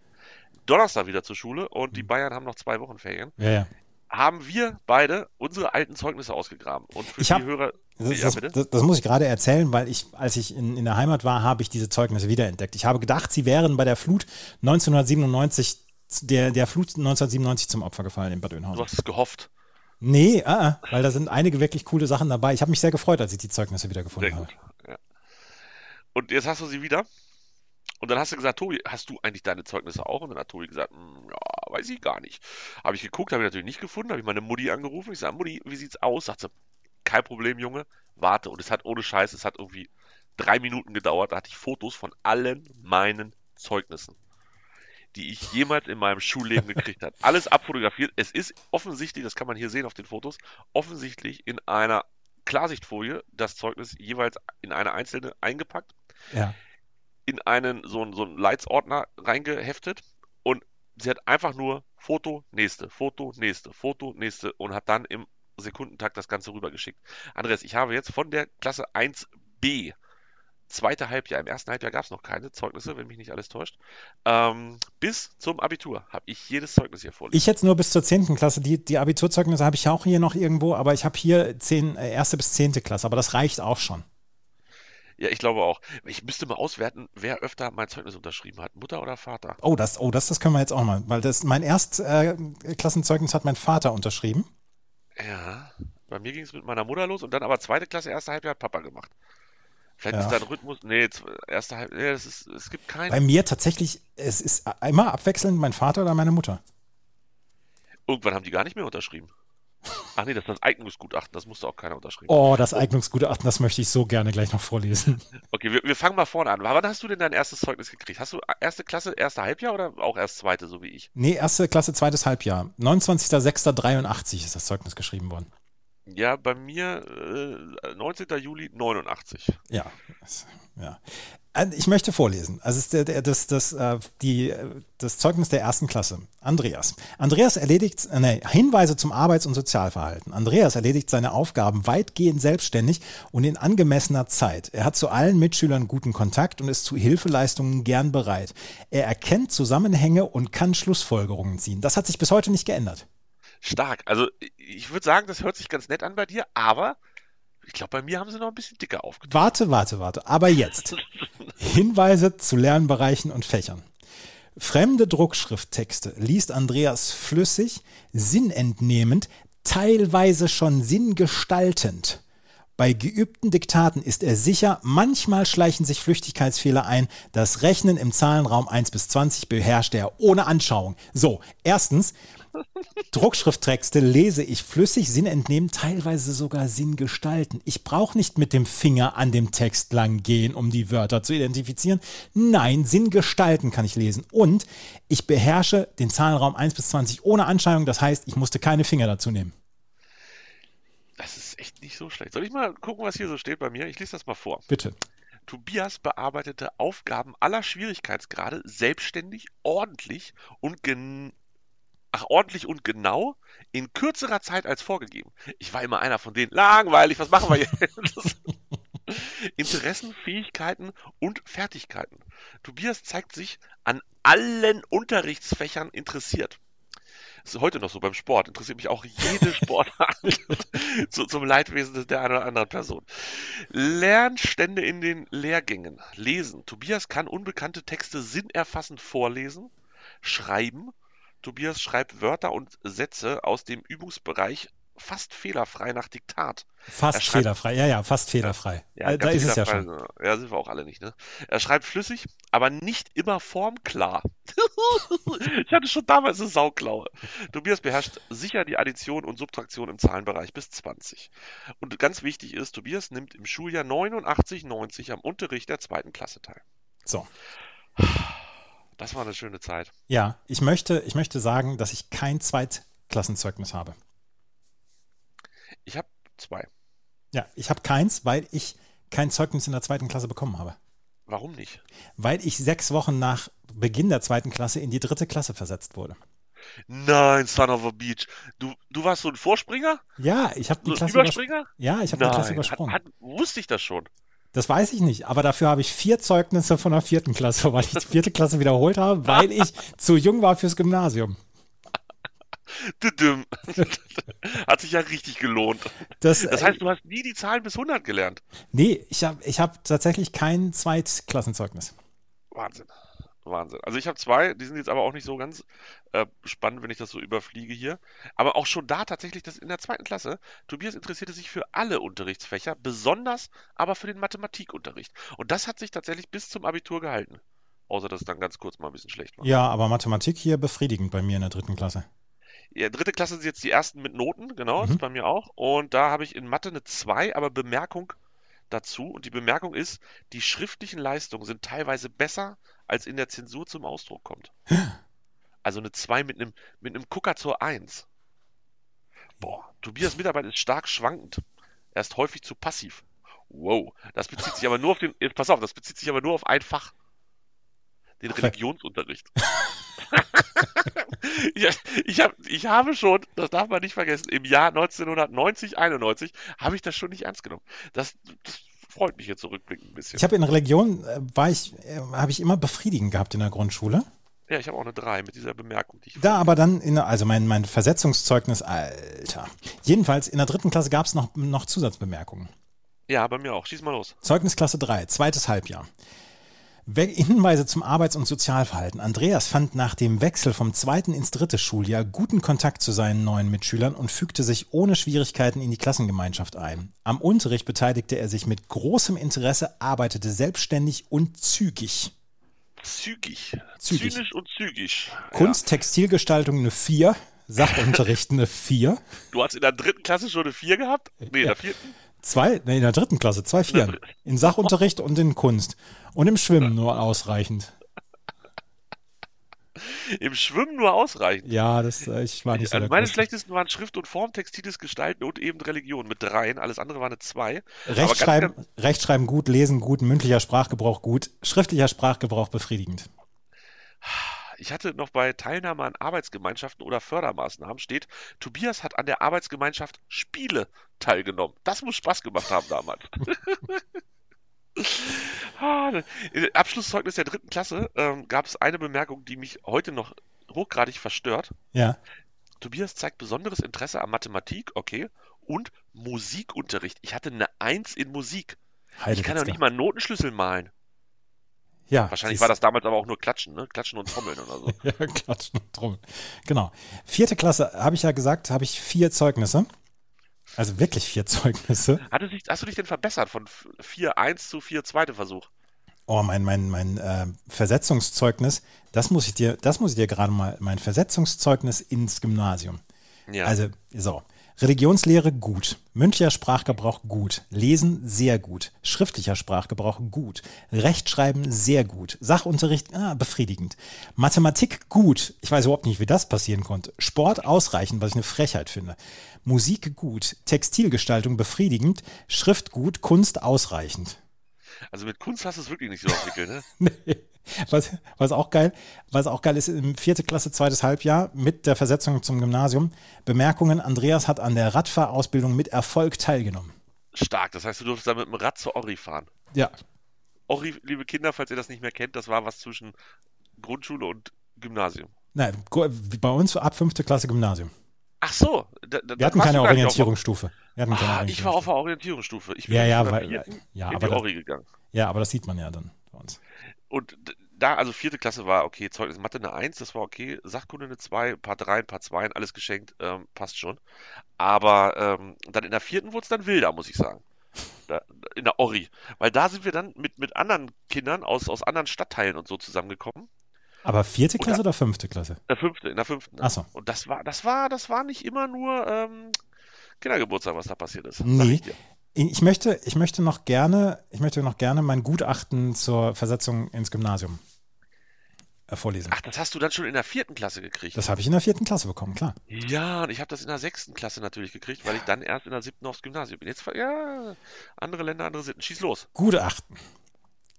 Donnerstag wieder zur Schule und Mhm. die Bayern haben noch zwei Wochen Ferien, Ja, ja. Haben wir beide unsere alten Zeugnisse ausgegraben. Und für Ich die hab- Hörer, Das, ja, das, das, das muss ich gerade erzählen, weil ich, als ich in, in der Heimat war, habe ich diese Zeugnisse wiederentdeckt. Ich habe gedacht, sie wären bei der Flut 1997, der, der Flut 1997 zum Opfer gefallen in Bad Du Oeynhausen. hast es gehofft. Nee, uh, weil da sind einige wirklich coole Sachen dabei. Ich habe mich sehr gefreut, als ich die Zeugnisse wieder gefunden Sehr habe. Ja. Und jetzt hast du sie wieder. Und dann hast du gesagt, Tobi, hast du eigentlich deine Zeugnisse auch? Und dann hat Tobi gesagt, "Hm, ja, weiß ich gar nicht. Habe ich geguckt, habe ich natürlich nicht gefunden, habe ich meine Mutti angerufen. Ich sage, Mutti, wie sieht's aus? Sagt sie, kein Problem, Junge, warte. Und es hat ohne Scheiß, es hat irgendwie drei Minuten gedauert. Da hatte ich Fotos von allen meinen Zeugnissen, die ich jemals in meinem Schulleben gekriegt habe. Alles abfotografiert. Es ist offensichtlich, das kann man hier sehen auf den Fotos, offensichtlich in einer Klarsichtfolie das Zeugnis jeweils in eine einzelne eingepackt Ja. In einen so einen, so einen Leitsordner reingeheftet und sie hat einfach nur Foto, nächste, Foto, nächste, Foto, nächste und hat dann im Sekundentakt das Ganze rübergeschickt. Andreas, ich habe jetzt von der Klasse 1b, zweite Halbjahr, im ersten Halbjahr gab es noch keine Zeugnisse, wenn mich nicht alles täuscht, ähm, bis zum Abitur habe ich jedes Zeugnis hier vorliegen. Ich jetzt nur bis zur 10. Klasse. Die, die Abiturzeugnisse habe ich auch hier noch irgendwo, aber ich habe hier 10, äh, erste bis 10. Klasse, aber das reicht auch schon. Ja, ich glaube auch. Ich müsste mal auswerten, wer öfter mein Zeugnis unterschrieben hat, Mutter oder Vater. Oh, das, oh, das, das können wir jetzt auch mal, weil das mein Erstklassenzeugnis hat mein Vater unterschrieben. Ja, bei mir ging es mit meiner Mutter los und dann aber zweite Klasse, erste Halbjahr hat Papa gemacht. Vielleicht Ja. ist da ein Rhythmus. Nee, erste Halbjahr, nee, ist, es gibt keinen. Bei mir tatsächlich, es ist immer abwechselnd mein Vater oder meine Mutter. Irgendwann haben die gar nicht mehr unterschrieben. Ach nee, das ist das Eignungsgutachten, das musste auch keiner unterschrieben. Oh, das Eignungsgutachten, das möchte ich so gerne gleich noch vorlesen. Okay, wir, wir fangen mal vorne an. Wann hast du denn dein erstes Zeugnis gekriegt? Hast du erste Klasse, erste Halbjahr oder auch erst zweite, so wie ich? Nee, erste Klasse, zweites Halbjahr. 29.06.83 ist das Zeugnis geschrieben worden. Ja, bei mir äh, 19. Juli 89. Ja, ja. Äh, Ich möchte vorlesen. Also der, das, das, äh, die, äh, das Zeugnis der ersten Klasse. Andreas. Andreas erledigt nee, Hinweise zum Arbeits- und Sozialverhalten. Andreas erledigt seine Aufgaben weitgehend selbstständig und in angemessener Zeit. Er hat zu allen Mitschülern guten Kontakt und ist zu Hilfeleistungen gern bereit. Er erkennt Zusammenhänge und kann Schlussfolgerungen ziehen. Das hat sich bis heute nicht geändert. Stark. Also ich würde sagen, das hört sich ganz nett an bei dir, aber ich glaube, bei mir haben sie noch ein bisschen dicker aufgetragen. Warte, warte, warte. Aber jetzt. Hinweise zu Lernbereichen und Fächern. Fremde Druckschrifttexte liest Andreas flüssig, sinnentnehmend, teilweise schon sinngestaltend. Bei geübten Diktaten ist er sicher, manchmal schleichen sich Flüchtigkeitsfehler ein. Das Rechnen im Zahlenraum 1 bis 20 beherrscht er ohne Anschauung. So, erstens, Druckschrifttexte lese ich flüssig, Sinn entnehmen, teilweise sogar Sinn gestalten. Ich brauche nicht mit dem Finger an dem Text lang gehen, um die Wörter zu identifizieren. Nein, Sinn gestalten kann ich lesen. Und ich beherrsche den Zahlenraum 1 bis 20 ohne Anschauung. Das heißt, ich musste keine Finger dazu nehmen. Das ist echt nicht so schlecht. Soll ich mal gucken, was hier so steht bei mir? Ich lese das mal vor. Bitte. Tobias bearbeitete Aufgaben aller Schwierigkeitsgrade selbstständig, ordentlich und gen Ach, ordentlich und genau in kürzerer Zeit als vorgegeben. Ich war immer einer von denen. Langweilig, was machen wir jetzt? Interessen, Fähigkeiten und Fertigkeiten. Tobias zeigt sich an allen Unterrichtsfächern interessiert. Das ist heute noch so beim Sport. Interessiert mich auch jede Sportart zu, zum Leidwesen der einen oder anderen Person. Lernstände in den Lehrgängen. Lesen. Tobias kann unbekannte Texte sinnerfassend vorlesen, schreiben. Tobias schreibt Wörter und Sätze aus dem Übungsbereich fast fehlerfrei nach Diktat. Fast schreibt- fehlerfrei. Ja, ja, fast fehlerfrei. äh, da ist es ja schon. Ja, sind wir auch alle nicht, ne? Er schreibt flüssig, aber nicht immer formklar. ich hatte schon damals eine Sauklaue. Tobias beherrscht sicher die Addition und Subtraktion im Zahlenbereich bis 20. Und ganz wichtig ist, Tobias nimmt im Schuljahr 89, 90 am Unterricht der zweiten Klasse teil. So. Das war eine schöne Zeit. Ja, ich möchte, ich möchte sagen, dass ich kein Zweitklassenzeugnis habe. Ich habe zwei. Ja, ich habe keins, weil ich kein Zeugnis in der zweiten Klasse bekommen habe. Warum nicht? Weil ich sechs Wochen nach Beginn der zweiten Klasse in die dritte Klasse versetzt wurde. Nein, Son of a Beach. Du, du warst so ein Vorspringer? Ja, ich habe So die ein Klasse übersprungen. Überspringer? Ja, ich habe die Klasse übersprungen. Hat, hat, wusste ich das schon. Das weiß ich nicht, aber dafür habe ich vier Zeugnisse von der vierten Klasse, weil ich die vierte Klasse wiederholt habe, weil ich zu jung war fürs Gymnasium. Hat sich ja richtig gelohnt. Das, Das heißt, du hast nie die Zahlen bis 100 gelernt. nee, ich habe ich hab tatsächlich kein Zweitklassenzeugnis. Wahnsinn. Wahnsinn. Also ich habe zwei, die sind jetzt aber auch nicht so ganz äh, spannend, wenn ich das so überfliege hier. Aber auch schon da tatsächlich, das in der zweiten Klasse, Tobias interessierte sich für alle Unterrichtsfächer, besonders aber für den Mathematikunterricht. Und das hat sich tatsächlich bis zum Abitur gehalten. Außer dass es dann ganz kurz mal ein bisschen schlecht war. Ja, aber Mathematik hier befriedigend bei mir in der dritten Klasse. Ja, dritte Klasse sind jetzt die ersten mit Noten, genau, das Mhm. ist bei mir auch. Und da habe ich in Mathe eine 2, aber Bemerkung dazu. Und die Bemerkung ist, die schriftlichen Leistungen sind teilweise besser, als in der Zensur zum Ausdruck kommt. Also eine 2 mit einem, mit einem Gucker zur 1. Boah, Tobias Mitarbeit ist stark schwankend. Er ist häufig zu passiv. Wow, das bezieht sich aber nur auf den, jetzt pass auf, das bezieht sich aber nur auf ein Fach. Den Religionsunterricht. ich, ich, hab, ich habe schon, das darf man nicht vergessen, im Jahr 1990, 91 habe ich das schon nicht ernst genommen. Das, das freut mich jetzt zurückblickend ein bisschen. Ich habe in Religion, äh, war ich, äh, habe ich immer befriedigend gehabt in der Grundschule. ja, ich habe auch eine 3 mit dieser Bemerkung, die ich Da aber dann, in der, also mein, mein Versetzungszeugnis, Alter. Jedenfalls in der dritten Klasse gab es noch, noch Zusatzbemerkungen. Ja, bei mir auch. Schieß mal los. Zeugnisklasse 3, zweites Halbjahr. We- Hinweise zum Arbeits- und Sozialverhalten. Andreas fand nach dem Wechsel vom zweiten ins dritte Schuljahr guten Kontakt zu seinen neuen Mitschülern und fügte sich ohne Schwierigkeiten in die Klassengemeinschaft ein. Am Unterricht beteiligte er sich mit großem Interesse, arbeitete selbstständig und zügig. Zügig. Zügig. Zynisch und zügig. Kunst, Textilgestaltung eine 4, Sachunterricht eine 4. Ja. Du hast in der dritten Klasse schon eine 4 gehabt? Nee, in Ja. der vierten? Zwei, nee, in der dritten Klasse, zwei Vieren. In Sachunterricht und in Kunst. Und im Schwimmen nur ausreichend. Im Schwimmen nur ausreichend. Ja, das, äh, ich war nicht so Also meine schlechtesten waren Schrift und Form, textiles Gestalten und eben Religion mit dreien. Alles andere war eine 2. Rechtschreiben, Rechtschreiben gut, Lesen gut, mündlicher Sprachgebrauch gut, schriftlicher Sprachgebrauch befriedigend. Ich hatte noch bei Teilnahme an Arbeitsgemeinschaften oder Fördermaßnahmen steht, Tobias hat an der Arbeitsgemeinschaft Spiele teilgenommen. Das muss Spaß gemacht haben damals. Ah, Im Abschlusszeugnis der dritten Klasse ähm, gab es eine Bemerkung, die mich heute noch hochgradig verstört. Ja, Tobias zeigt besonderes Interesse an Mathematik, okay, und Musikunterricht. Ich hatte eine Eins in Musik. Ich kann doch nicht mal Notenschlüssel malen. Ja, Wahrscheinlich war das damals aber auch nur Klatschen, ne? Klatschen und Trommeln oder so. Ja, klatschen und trommeln. Genau. Vierte Klasse, habe ich ja gesagt, habe ich vier Zeugnisse. Also wirklich vier Zeugnisse. Hatte sich, hast du dich denn verbessert von 4-1 zu 4 zweite Versuch? Oh, mein, mein, mein äh, Versetzungszeugnis, das muss ich dir, das muss ich dir gerade mal, mein Versetzungszeugnis ins Gymnasium. Ja. Also, so. Religionslehre gut, mündlicher Sprachgebrauch gut, Lesen sehr gut, schriftlicher Sprachgebrauch gut, Rechtschreiben sehr gut, Sachunterricht ah, befriedigend, Mathematik gut, ich weiß überhaupt nicht, wie das passieren konnte, Sport ausreichend, was ich eine Frechheit finde, Musik gut, Textilgestaltung befriedigend, Schrift gut, Kunst ausreichend. Also mit Kunst hast du es wirklich nicht so entwickelt, ne? Nee. Was, was auch geil, was auch geil ist, im vierte Klasse, zweites Halbjahr mit der Versetzung zum Gymnasium. Bemerkungen, Andreas hat an der Radfahrausbildung mit Erfolg teilgenommen. Stark. Das heißt, du durftest dann mit dem Rad zur Orri fahren. Ja. Orri, liebe Kinder, falls ihr das nicht mehr kennt, das war was zwischen Grundschule und Gymnasium. Nein, bei uns ab fünfte Klasse Gymnasium. Ach so. Da, da, Wir hatten keine Orientierungsstufe. Wir hatten keine Ah, ich war auf Orientierungsstufe. der Orientierungsstufe. Ich bin Ja, ja, weil- ja, in aber die da- Orri gegangen. Ja, aber das sieht man ja dann bei uns. Und da, also vierte Klasse war okay, Zeugnis Mathe eine 1, das war okay, Sachkunde eine 2, ein paar 3, ein paar 2, alles geschenkt, ähm, passt schon. Aber ähm, dann in der vierten wurde es dann wilder, muss ich sagen. Da, in der Orri. Weil da sind wir dann mit, mit anderen Kindern aus, aus anderen Stadtteilen und so zusammengekommen. Aber vierte Oder- Klasse oder fünfte Klasse? In der fünften, in der fünften. Ach so. Und das war, das war, das war nicht immer nur ähm, Kindergeburtstag, was da passiert ist. Nee. Ich möchte, ich möchte noch gerne, ich möchte noch gerne mein Gutachten zur Versetzung ins Gymnasium äh, vorlesen. Ach, das hast du dann schon in der vierten Klasse gekriegt. Das habe ich in der vierten Klasse bekommen, klar. Ja, und ich habe das in der sechsten Klasse natürlich gekriegt, weil ich dann erst in der siebten aufs Gymnasium bin. Jetzt, ja, andere Länder, andere Sitten. Schieß los. Gutachten.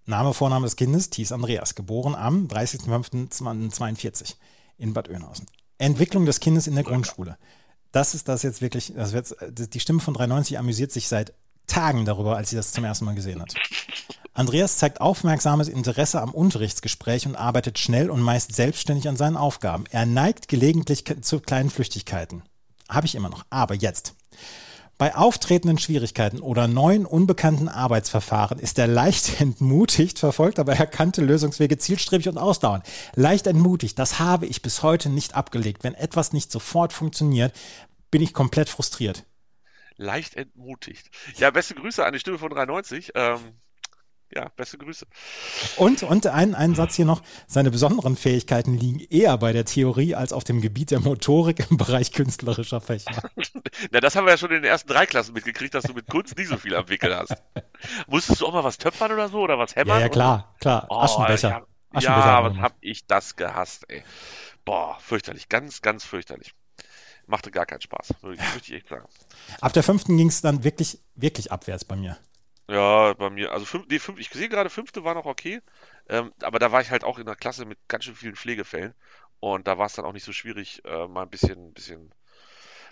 Name, Vorname des Kindes, Thies Andreas, geboren am 30.05.42 in Bad Oeynhausen. Entwicklung des Kindes in der Grundschule. Das ist das jetzt wirklich, das wird, die Stimme von 390 amüsiert sich seit Tagen darüber, als sie das zum ersten Mal gesehen hat. Andreas zeigt aufmerksames Interesse am Unterrichtsgespräch und arbeitet schnell und meist selbstständig an seinen Aufgaben. Er neigt gelegentlich zu kleinen Flüchtigkeiten. Habe ich immer noch. Aber jetzt. Bei auftretenden Schwierigkeiten oder neuen unbekannten Arbeitsverfahren ist er leicht entmutigt, verfolgt aber erkannte Lösungswege zielstrebig und ausdauernd. Leicht entmutigt, das habe ich bis heute nicht abgelegt. Wenn etwas nicht sofort funktioniert, bin ich komplett frustriert. Leicht entmutigt. Ja, beste Grüße an die Stimme von 93. Ähm, ja, beste Grüße. Und, und ein, ein Satz hier noch, seine besonderen Fähigkeiten liegen eher bei der Theorie als auf dem Gebiet der Motorik im Bereich künstlerischer Fächer. Na, das haben wir ja schon in den ersten drei Klassen mitgekriegt, dass du mit Kunst nicht so viel am Wickel hast. Musstest du auch mal was töpfern oder so oder was hämmern? Ja, ja klar, klar. Oh, Aschenbecher. Ja, Aschenbecher ja was hab ich das gehasst, ey. Boah, fürchterlich. Ganz, ganz fürchterlich. Machte gar keinen Spaß. Möchte ich echt sagen. Ab der fünften ging es dann wirklich, wirklich abwärts bei mir. Ja, bei mir, also fünf, nee, fünf, ich sehe gerade, fünfte war noch okay, ähm, aber da war ich halt auch in einer Klasse mit ganz schön vielen Pflegefällen und da war es dann auch nicht so schwierig, äh, mal ein bisschen, bisschen,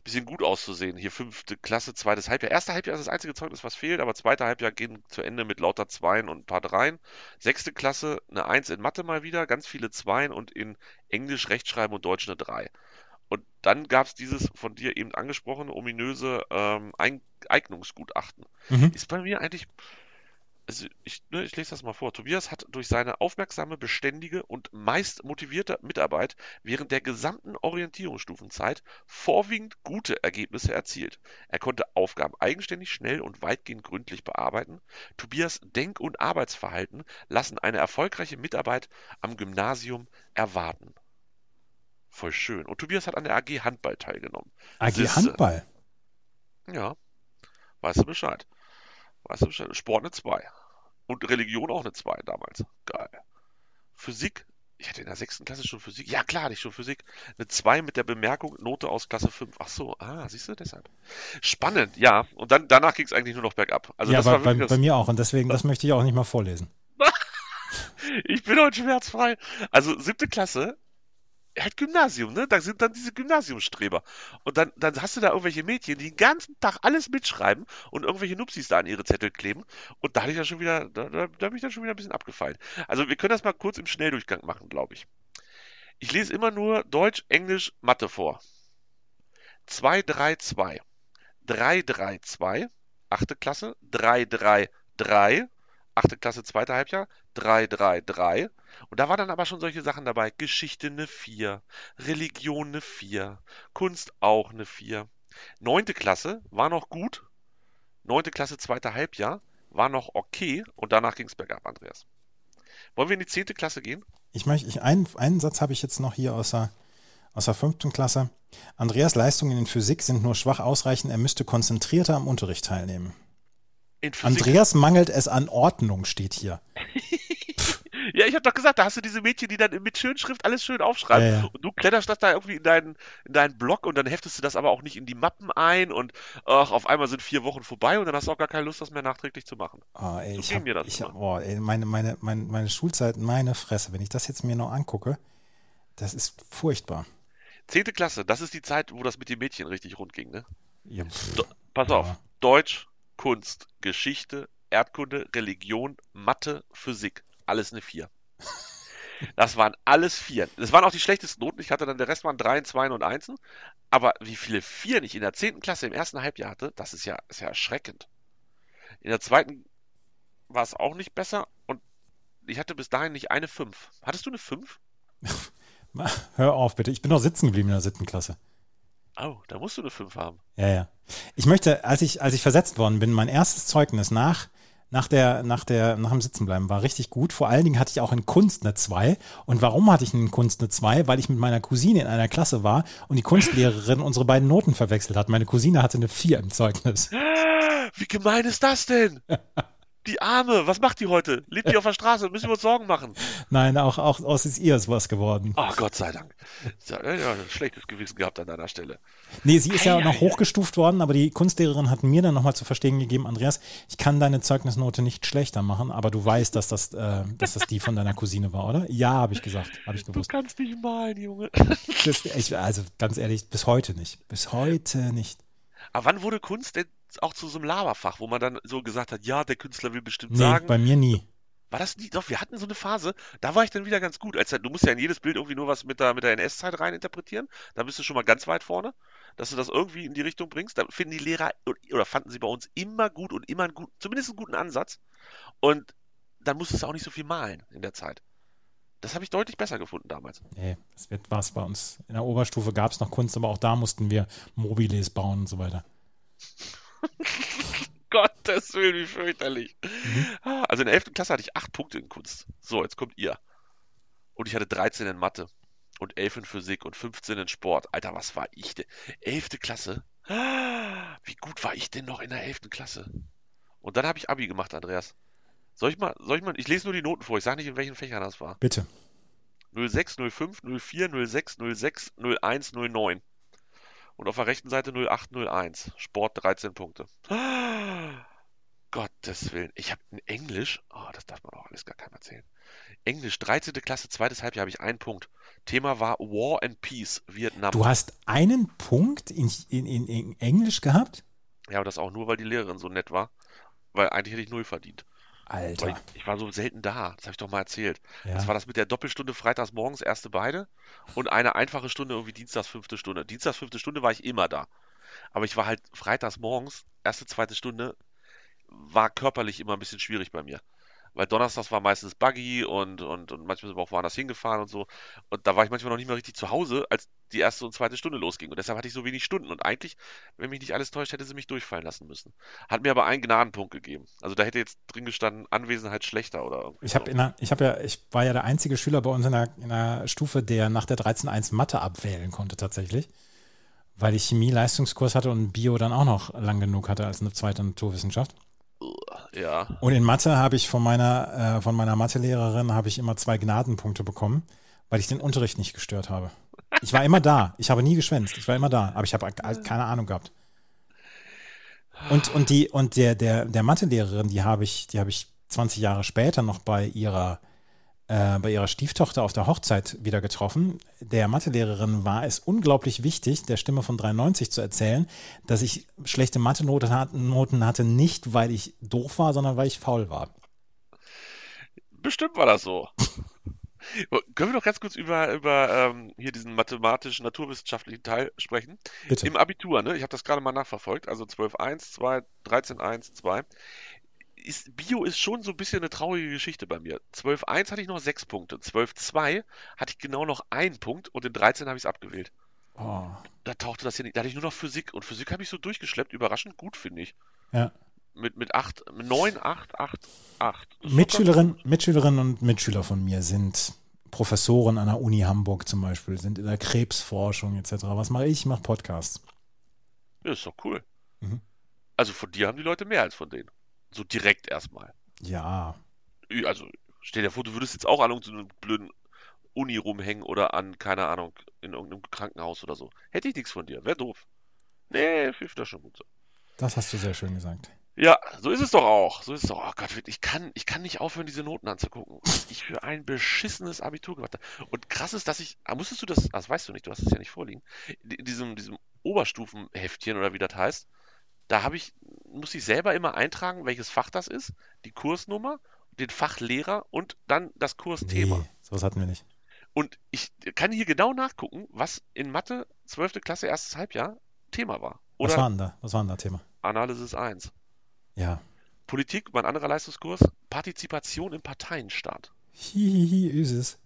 bisschen gut auszusehen. Hier fünfte Klasse, zweites Halbjahr. Erste Halbjahr ist das einzige Zeugnis, was fehlt, aber zweite Halbjahr gehen zu Ende mit lauter Zweien und ein paar Dreien. Sechste Klasse, eine Eins in Mathe mal wieder, ganz viele Zweien und in Englisch, Rechtschreiben und Deutsch eine Drei. Und dann gab es dieses von dir eben angesprochene ominöse ähm, Eignungsgutachten. Mhm. Ist bei mir eigentlich, also ich, ne, ich lese das mal vor. Tobias hat durch seine aufmerksame, beständige und meist motivierte Mitarbeit während der gesamten Orientierungsstufenzeit vorwiegend gute Ergebnisse erzielt. Er konnte Aufgaben eigenständig, schnell und weitgehend gründlich bearbeiten. Tobias Denk- und Arbeitsverhalten lassen eine erfolgreiche Mitarbeit am Gymnasium erwarten. Voll schön. Und Tobias hat an der AG Handball teilgenommen. AG Siehste. Handball. Ja, weißt du Bescheid. Weißt du Bescheid. Sport eine 2. Und Religion auch eine 2 damals. Geil. Physik. Ich hatte in der sechsten Klasse schon Physik. Ja, klar, hatte ich schon Physik. Eine 2 mit der Bemerkung, Note aus Klasse 5. Ach so, ah, siehst du, deshalb. Spannend, ja. Und dann danach ging es eigentlich nur noch bergab. Also ja, das bei, war bei, wirklich bei das, mir auch. Und deswegen, das möchte ich auch nicht mal vorlesen. Ich bin heute schmerzfrei. Also siebte Klasse, halt Gymnasium, ne? Da sind dann diese Gymnasiumsstreber. Und dann, dann hast du da irgendwelche Mädchen, die den ganzen Tag alles mitschreiben und irgendwelche Nupsis da an ihre Zettel kleben. Und da hatte ich ja schon wieder, da, da, da bin ich dann schon wieder ein bisschen abgefallen. Also wir können das mal kurz im Schnelldurchgang machen, glaube ich. Ich lese immer nur Deutsch, Englisch, Mathe vor. 2, 3, 2. 3, 3, 2. Achte Klasse. 3, 3, 3. Achte Klasse, zweite Halbjahr. 3, 3, 3. Und da waren dann aber schon solche Sachen dabei. Geschichte eine 4, Religion eine 4, Kunst auch eine 4. Neunte Klasse war noch gut. Neunte Klasse, zweite Halbjahr war noch okay. Und danach ging es bergab, Andreas. Wollen wir in die zehnte Klasse gehen? Ich möchte, ich, einen, einen Satz habe ich jetzt noch hier aus der, aus der fünften Klasse. Andreas Leistungen in Physik sind nur schwach ausreichend. Er müsste konzentrierter am Unterricht teilnehmen. Andreas mangelt es an Ordnung, steht hier. Ja, ich habe doch gesagt, da hast du diese Mädchen, die dann mit Schönschrift alles schön aufschreiben. Ja, ja. Und du kletterst das da irgendwie in deinen, in deinen Blog und dann heftest du das aber auch nicht in die Mappen ein und ach, auf einmal sind vier Wochen vorbei und dann hast du auch gar keine Lust, das mehr nachträglich zu machen. Oh, ey, So ich ging hab, mir das ich hab, oh, ey, meine, meine, meine, meine Schulzeit, meine Fresse. Wenn ich das jetzt mir noch angucke, das ist furchtbar. Zehnte Klasse, das ist die Zeit, wo das mit den Mädchen richtig rund ging, ne? Ja, pff, Pass auf. Deutsch, Kunst, Geschichte, Erdkunde, Religion, Mathe, Physik. Alles eine Vier. Das waren alles Vieren. Das waren auch die schlechtesten Noten. Ich hatte dann, der Rest waren Dreien, Zweien und Einsen. Aber wie viele Vieren ich in der zehnten Klasse im ersten Halbjahr hatte, das ist ja, ist ja erschreckend. In der zweiten war es auch nicht besser und ich hatte bis dahin nicht eine Fünf. Hattest du eine Fünf? hör auf, bitte. Ich bin noch sitzen geblieben in der siebten Klasse. Oh, da musst du eine Fünf haben. Ja, ja. Ich möchte, als ich, als ich versetzt worden bin, mein erstes Zeugnis nach, nach, der, nach, der, nach dem Sitzenbleiben war richtig gut. Vor allen Dingen hatte ich auch in Kunst eine 2. Und warum hatte ich in Kunst eine 2? Weil ich mit meiner Cousine in einer Klasse war und die Kunstlehrerin unsere beiden Noten verwechselt hat. Meine Cousine hatte eine 4 im Zeugnis. Wie gemein ist das denn? Die Arme, was macht die heute? Lebt die auf der Straße? Müssen wir uns Sorgen machen? Nein, auch, auch aus ihr ist was geworden. Ach Gott sei Dank. Ja, ja, ein schlechtes Gewissen gehabt an deiner Stelle. Nee, sie ist ja Ei, noch ei, hochgestuft worden, aber die Kunstlehrerin hat mir dann nochmal zu verstehen gegeben, Andreas, ich kann deine Zeugnisnote nicht schlechter machen, aber du weißt, dass das, äh, dass das die von deiner Cousine war, oder? Ja, habe ich gesagt, habe ich Du gewusst. kannst nicht malen, Junge. Das, ich, also ganz ehrlich, bis heute nicht. Bis heute nicht. Aber wann wurde Kunst denn auch zu so einem Laberfach, wo man dann so gesagt hat, ja, der Künstler will bestimmt Nee, sagen, bei mir nie. War das nie? Doch, wir hatten so eine Phase, da war ich dann wieder ganz gut. Als, du musst ja in jedes Bild irgendwie nur was mit der, mit der NS-Zeit rein interpretieren. Da bist du schon mal ganz weit vorne, dass du das irgendwie in die Richtung bringst. Da finden die Lehrer oder fanden sie bei uns immer gut und immer einen guten, zumindest einen guten Ansatz. Und dann musstest du auch nicht so viel malen in der Zeit. Das habe ich deutlich besser gefunden damals. Nee, das wird was bei uns. In der Oberstufe gab es noch Kunst, aber auch da mussten wir Mobiles bauen und so weiter. Gottes Willen, wie fürchterlich. Mhm. Also in der 11. Klasse hatte ich 8 Punkte in Kunst. So, jetzt kommt ihr. Und ich hatte 13 in Mathe und 11 in Physik und 15 in Sport. Alter, was war ich denn? 11. Klasse? Wie gut war ich denn noch in der 11. Klasse? Und dann habe ich Abi gemacht, Andreas. Soll ich mal, soll ich mal, ich lese nur die Noten vor, ich sage nicht, in welchen Fächern das war. Bitte. 06, 05, 04, 06, 06, 01, 09. Und auf der rechten Seite 0801. Sport 13 Punkte. Gottes Willen. Ich habe in Englisch, oh, das darf man auch alles gar keinem erzählen. Englisch, 13. Klasse, zweites Halbjahr habe ich einen Punkt. Thema war War and Peace, Vietnam. Du hast einen Punkt in, in, in, in Englisch gehabt? Ja, aber das auch nur, weil die Lehrerin so nett war. Weil eigentlich hätte ich null verdient. Alter. Ich, ich, war so selten da, das habe ich doch mal erzählt. Ja. Das war das mit der Doppelstunde freitags morgens, erste beide und eine einfache Stunde irgendwie dienstags fünfte Stunde. Dienstags fünfte Stunde war ich immer da. Aber ich war halt freitags morgens, erste, zweite Stunde, war körperlich immer ein bisschen schwierig bei mir weil Donnerstags war meistens Buggy und, und, und manchmal sind wir auch woanders hingefahren und so. Und da war ich manchmal noch nicht mehr richtig zu Hause, als die erste und zweite Stunde losging. Und deshalb hatte ich so wenig Stunden. Und eigentlich, wenn mich nicht alles täuscht, hätte sie mich durchfallen lassen müssen. Hat mir aber einen Gnadenpunkt gegeben. Also da hätte jetzt drin gestanden, Anwesenheit schlechter oder Ich habe so. ich habe ja, ich war ja der einzige Schüler bei uns in der, in der Stufe, der nach der 13.1 Mathe abwählen konnte tatsächlich. Weil ich Chemie-Leistungskurs hatte und Bio dann auch noch lang genug hatte als eine zweite Naturwissenschaft. Ja. Und in Mathe habe ich von meiner, äh, von meiner Mathelehrerin habe ich immer zwei Gnadenpunkte bekommen, weil ich den Unterricht nicht gestört habe. Ich war immer da. Ich habe nie geschwänzt. Ich war immer da. Aber ich habe keine Ahnung gehabt. Und, und die, und der, der, der Mathelehrerin, die habe ich, die habe ich 20 Jahre später noch bei ihrer äh, bei ihrer Stieftochter auf der Hochzeit wieder getroffen. Der Mathelehrerin war es unglaublich wichtig, der Stimme von 93 zu erzählen, dass ich schlechte Mathe-Noten hatte, nicht weil ich doof war, sondern weil ich faul war. Bestimmt war das so. Können wir noch ganz kurz über, über ähm, hier diesen mathematischen, naturwissenschaftlichen Teil sprechen? Bitte. Im Abitur, ne? Ich habe das gerade mal nachverfolgt. Also 12.1, 2, 13.1, 2 ist, Bio ist schon so ein bisschen eine traurige Geschichte bei mir. 12.1 hatte ich noch sechs Punkte. 12.2 hatte ich genau noch einen Punkt und in 13 habe ich es abgewählt. Oh. Da tauchte das hier nicht. Da hatte ich nur noch Physik und Physik habe ich so durchgeschleppt. Überraschend gut, finde ich. Ja. Mit, mit 8, 9, 8, 8, 8. Mitschülerin, Mitschülerinnen und Mitschüler von mir sind Professoren an der Uni Hamburg zum Beispiel, sind in der Krebsforschung etc. Was mache ich? Ich mache Podcasts. Ja, ist doch cool. Mhm. Also von dir haben die Leute mehr als von denen. So direkt erstmal. Ja. Also, stell dir vor, du würdest jetzt auch an irgendeinem blöden Uni rumhängen oder an, keine Ahnung, in irgendeinem Krankenhaus oder so. Hätte ich nichts von dir. Wäre doof. Nee, hilft das schon gut so. Das hast du sehr schön gesagt. Ja, so ist es doch auch. So ist es doch. Oh Gott, ich kann, ich kann nicht aufhören, diese Noten anzugucken. Was ich für ein beschissenes Abitur gemacht habe. Und krass ist, dass ich, ah, musstest du das, das weißt du nicht, du hast es ja nicht vorliegen, in diesem, diesem Oberstufenheftchen oder wie das heißt, da habe ich, muss ich selber immer eintragen, welches Fach das ist, die Kursnummer, den Fachlehrer und dann das Kursthema. Nee, sowas hatten wir nicht. Und ich kann hier genau nachgucken, was in Mathe 12. Klasse, erstes Halbjahr Thema war. Oder was war denn da? Was war denn da Thema? Analysis 1. Ja. Politik, mein anderer Leistungskurs, Partizipation im Parteienstaat. Hihihi, ist es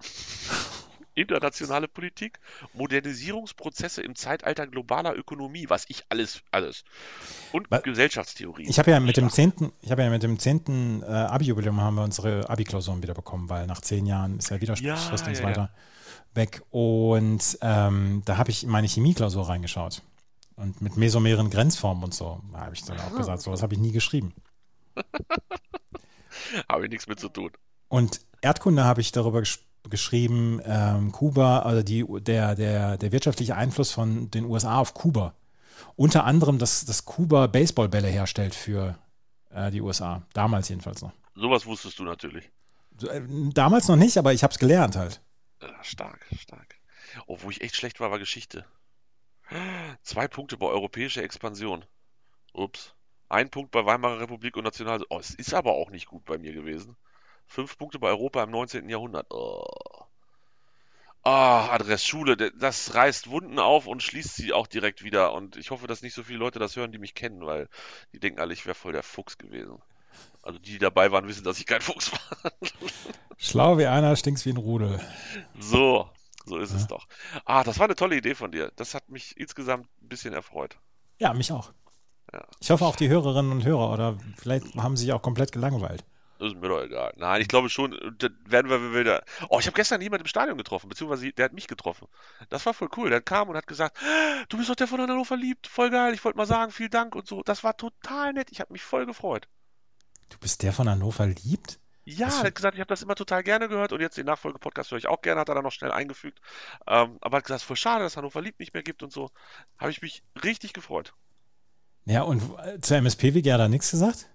internationale Politik, Modernisierungsprozesse im Zeitalter globaler Ökonomie, was ich alles, alles. Und Was? Gesellschaftstheorie. Ich habe ja mit dem zehnten, ich habe ja mit dem zehnten äh, Abi-Jubiläum haben wir unsere Abi-Klausuren wieder bekommen, weil nach zehn Jahren ist ja Widerspruchsfrist ja, und so weiter ja. weg. Und ähm, da habe ich in meine Chemieklausur reingeschaut. Und mit mesomeren Grenzformen und so. Habe ich dann auch gesagt, sowas habe ich nie geschrieben. habe ich nichts mit zu tun. Und Erdkunde habe ich darüber gesprochen geschrieben, ähm, Kuba, also die, der, der, der wirtschaftliche Einfluss von den USA auf Kuba. Unter anderem, dass, dass Kuba Baseballbälle herstellt für äh, die USA. Damals jedenfalls noch. Sowas wusstest du natürlich. Äh, damals noch nicht, aber ich habe es gelernt halt. Ja, stark, stark. Oh, wo ich echt schlecht war, war Geschichte. Zwei Punkte bei europäischer Expansion. Ups. Ein Punkt bei Weimarer Republik und National. Oh, es ist aber auch nicht gut bei mir gewesen. Fünf Punkte bei Europa im 19. Jahrhundert. Oh. Ah, Adress Schule, das reißt Wunden auf und schließt sie auch direkt wieder. Und ich hoffe, dass nicht so viele Leute das hören, die mich kennen, weil die denken alle, ich wäre voll der Fuchs gewesen. Also die, die dabei waren, wissen, dass ich kein Fuchs war. Schlau wie einer, stinkst wie ein Rudel. So, so ist es doch. Ah, das war eine tolle Idee von dir. Das hat mich insgesamt ein bisschen erfreut. Ja, mich auch. Ja. Ich hoffe auch die Hörerinnen und Hörer oder vielleicht haben sie sich auch komplett gelangweilt. Das ist mir doch egal. Nein, ich glaube schon, da werden wir wieder. Oh, ich habe gestern jemanden im Stadion getroffen, beziehungsweise der hat mich getroffen. Das war voll cool. Der kam und hat gesagt, du bist doch der von Hannover verliebt, voll geil. Ich wollte mal sagen, vielen Dank und so. Das war total nett. Ich habe mich voll gefreut. Du bist der von Hannover liebt? Ja, er hat gesagt, ich habe das immer total gerne gehört und jetzt den Nachfolgepodcast höre ich auch gerne, hat er dann noch schnell eingefügt. Ähm, aber hat gesagt, voll schade, dass Hannover liebt nicht mehr gibt und so. Habe ich mich richtig gefreut. Ja, und äh, zur MSPWG hat er nichts gesagt?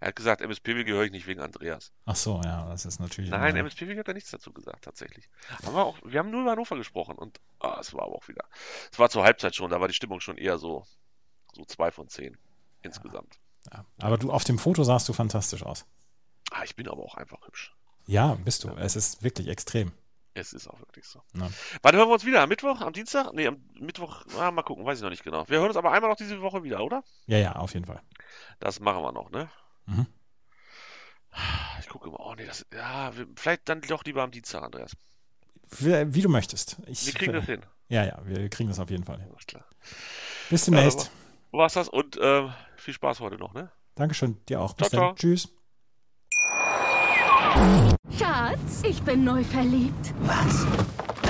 Er hat gesagt, MSPW gehöre ich nicht wegen Andreas. Ach so, ja, das ist natürlich. Nein, immer- MSPW hat da nichts dazu gesagt, tatsächlich. Haben wir, auch, wir haben nur über Hannover gesprochen und ah, es war aber auch wieder. Es war zur Halbzeit schon, da war die Stimmung schon eher so, so zwei von zehn insgesamt. ja. Aber du auf dem Foto sahst du fantastisch aus. Ah, ich bin aber auch einfach hübsch. Ja, bist du. Es ist wirklich extrem. Es ist auch wirklich so. Ja. Wann hören wir uns wieder? Am Mittwoch? Am Dienstag? Nee, am Mittwoch. Ah, mal gucken, weiß ich noch nicht genau. Wir hören uns aber einmal noch diese Woche wieder, oder? Ja, ja, auf jeden Fall. Das machen wir noch, ne? Mhm. Ich gucke immer. Oh, nee, das. Ja, vielleicht dann doch lieber am Dienstag, Andreas. Wie, wie du möchtest. Ich, Wir kriegen das hin. Ja, ja, wir kriegen das auf jeden Fall hin. Alles klar. Bis demnächst. Ja, Wo war's das? Und ähm, viel Spaß heute noch, ne? Dankeschön, dir auch. Bis Ciao, dann. ciao. Tschüss. Schatz, ich bin neu verliebt. Was?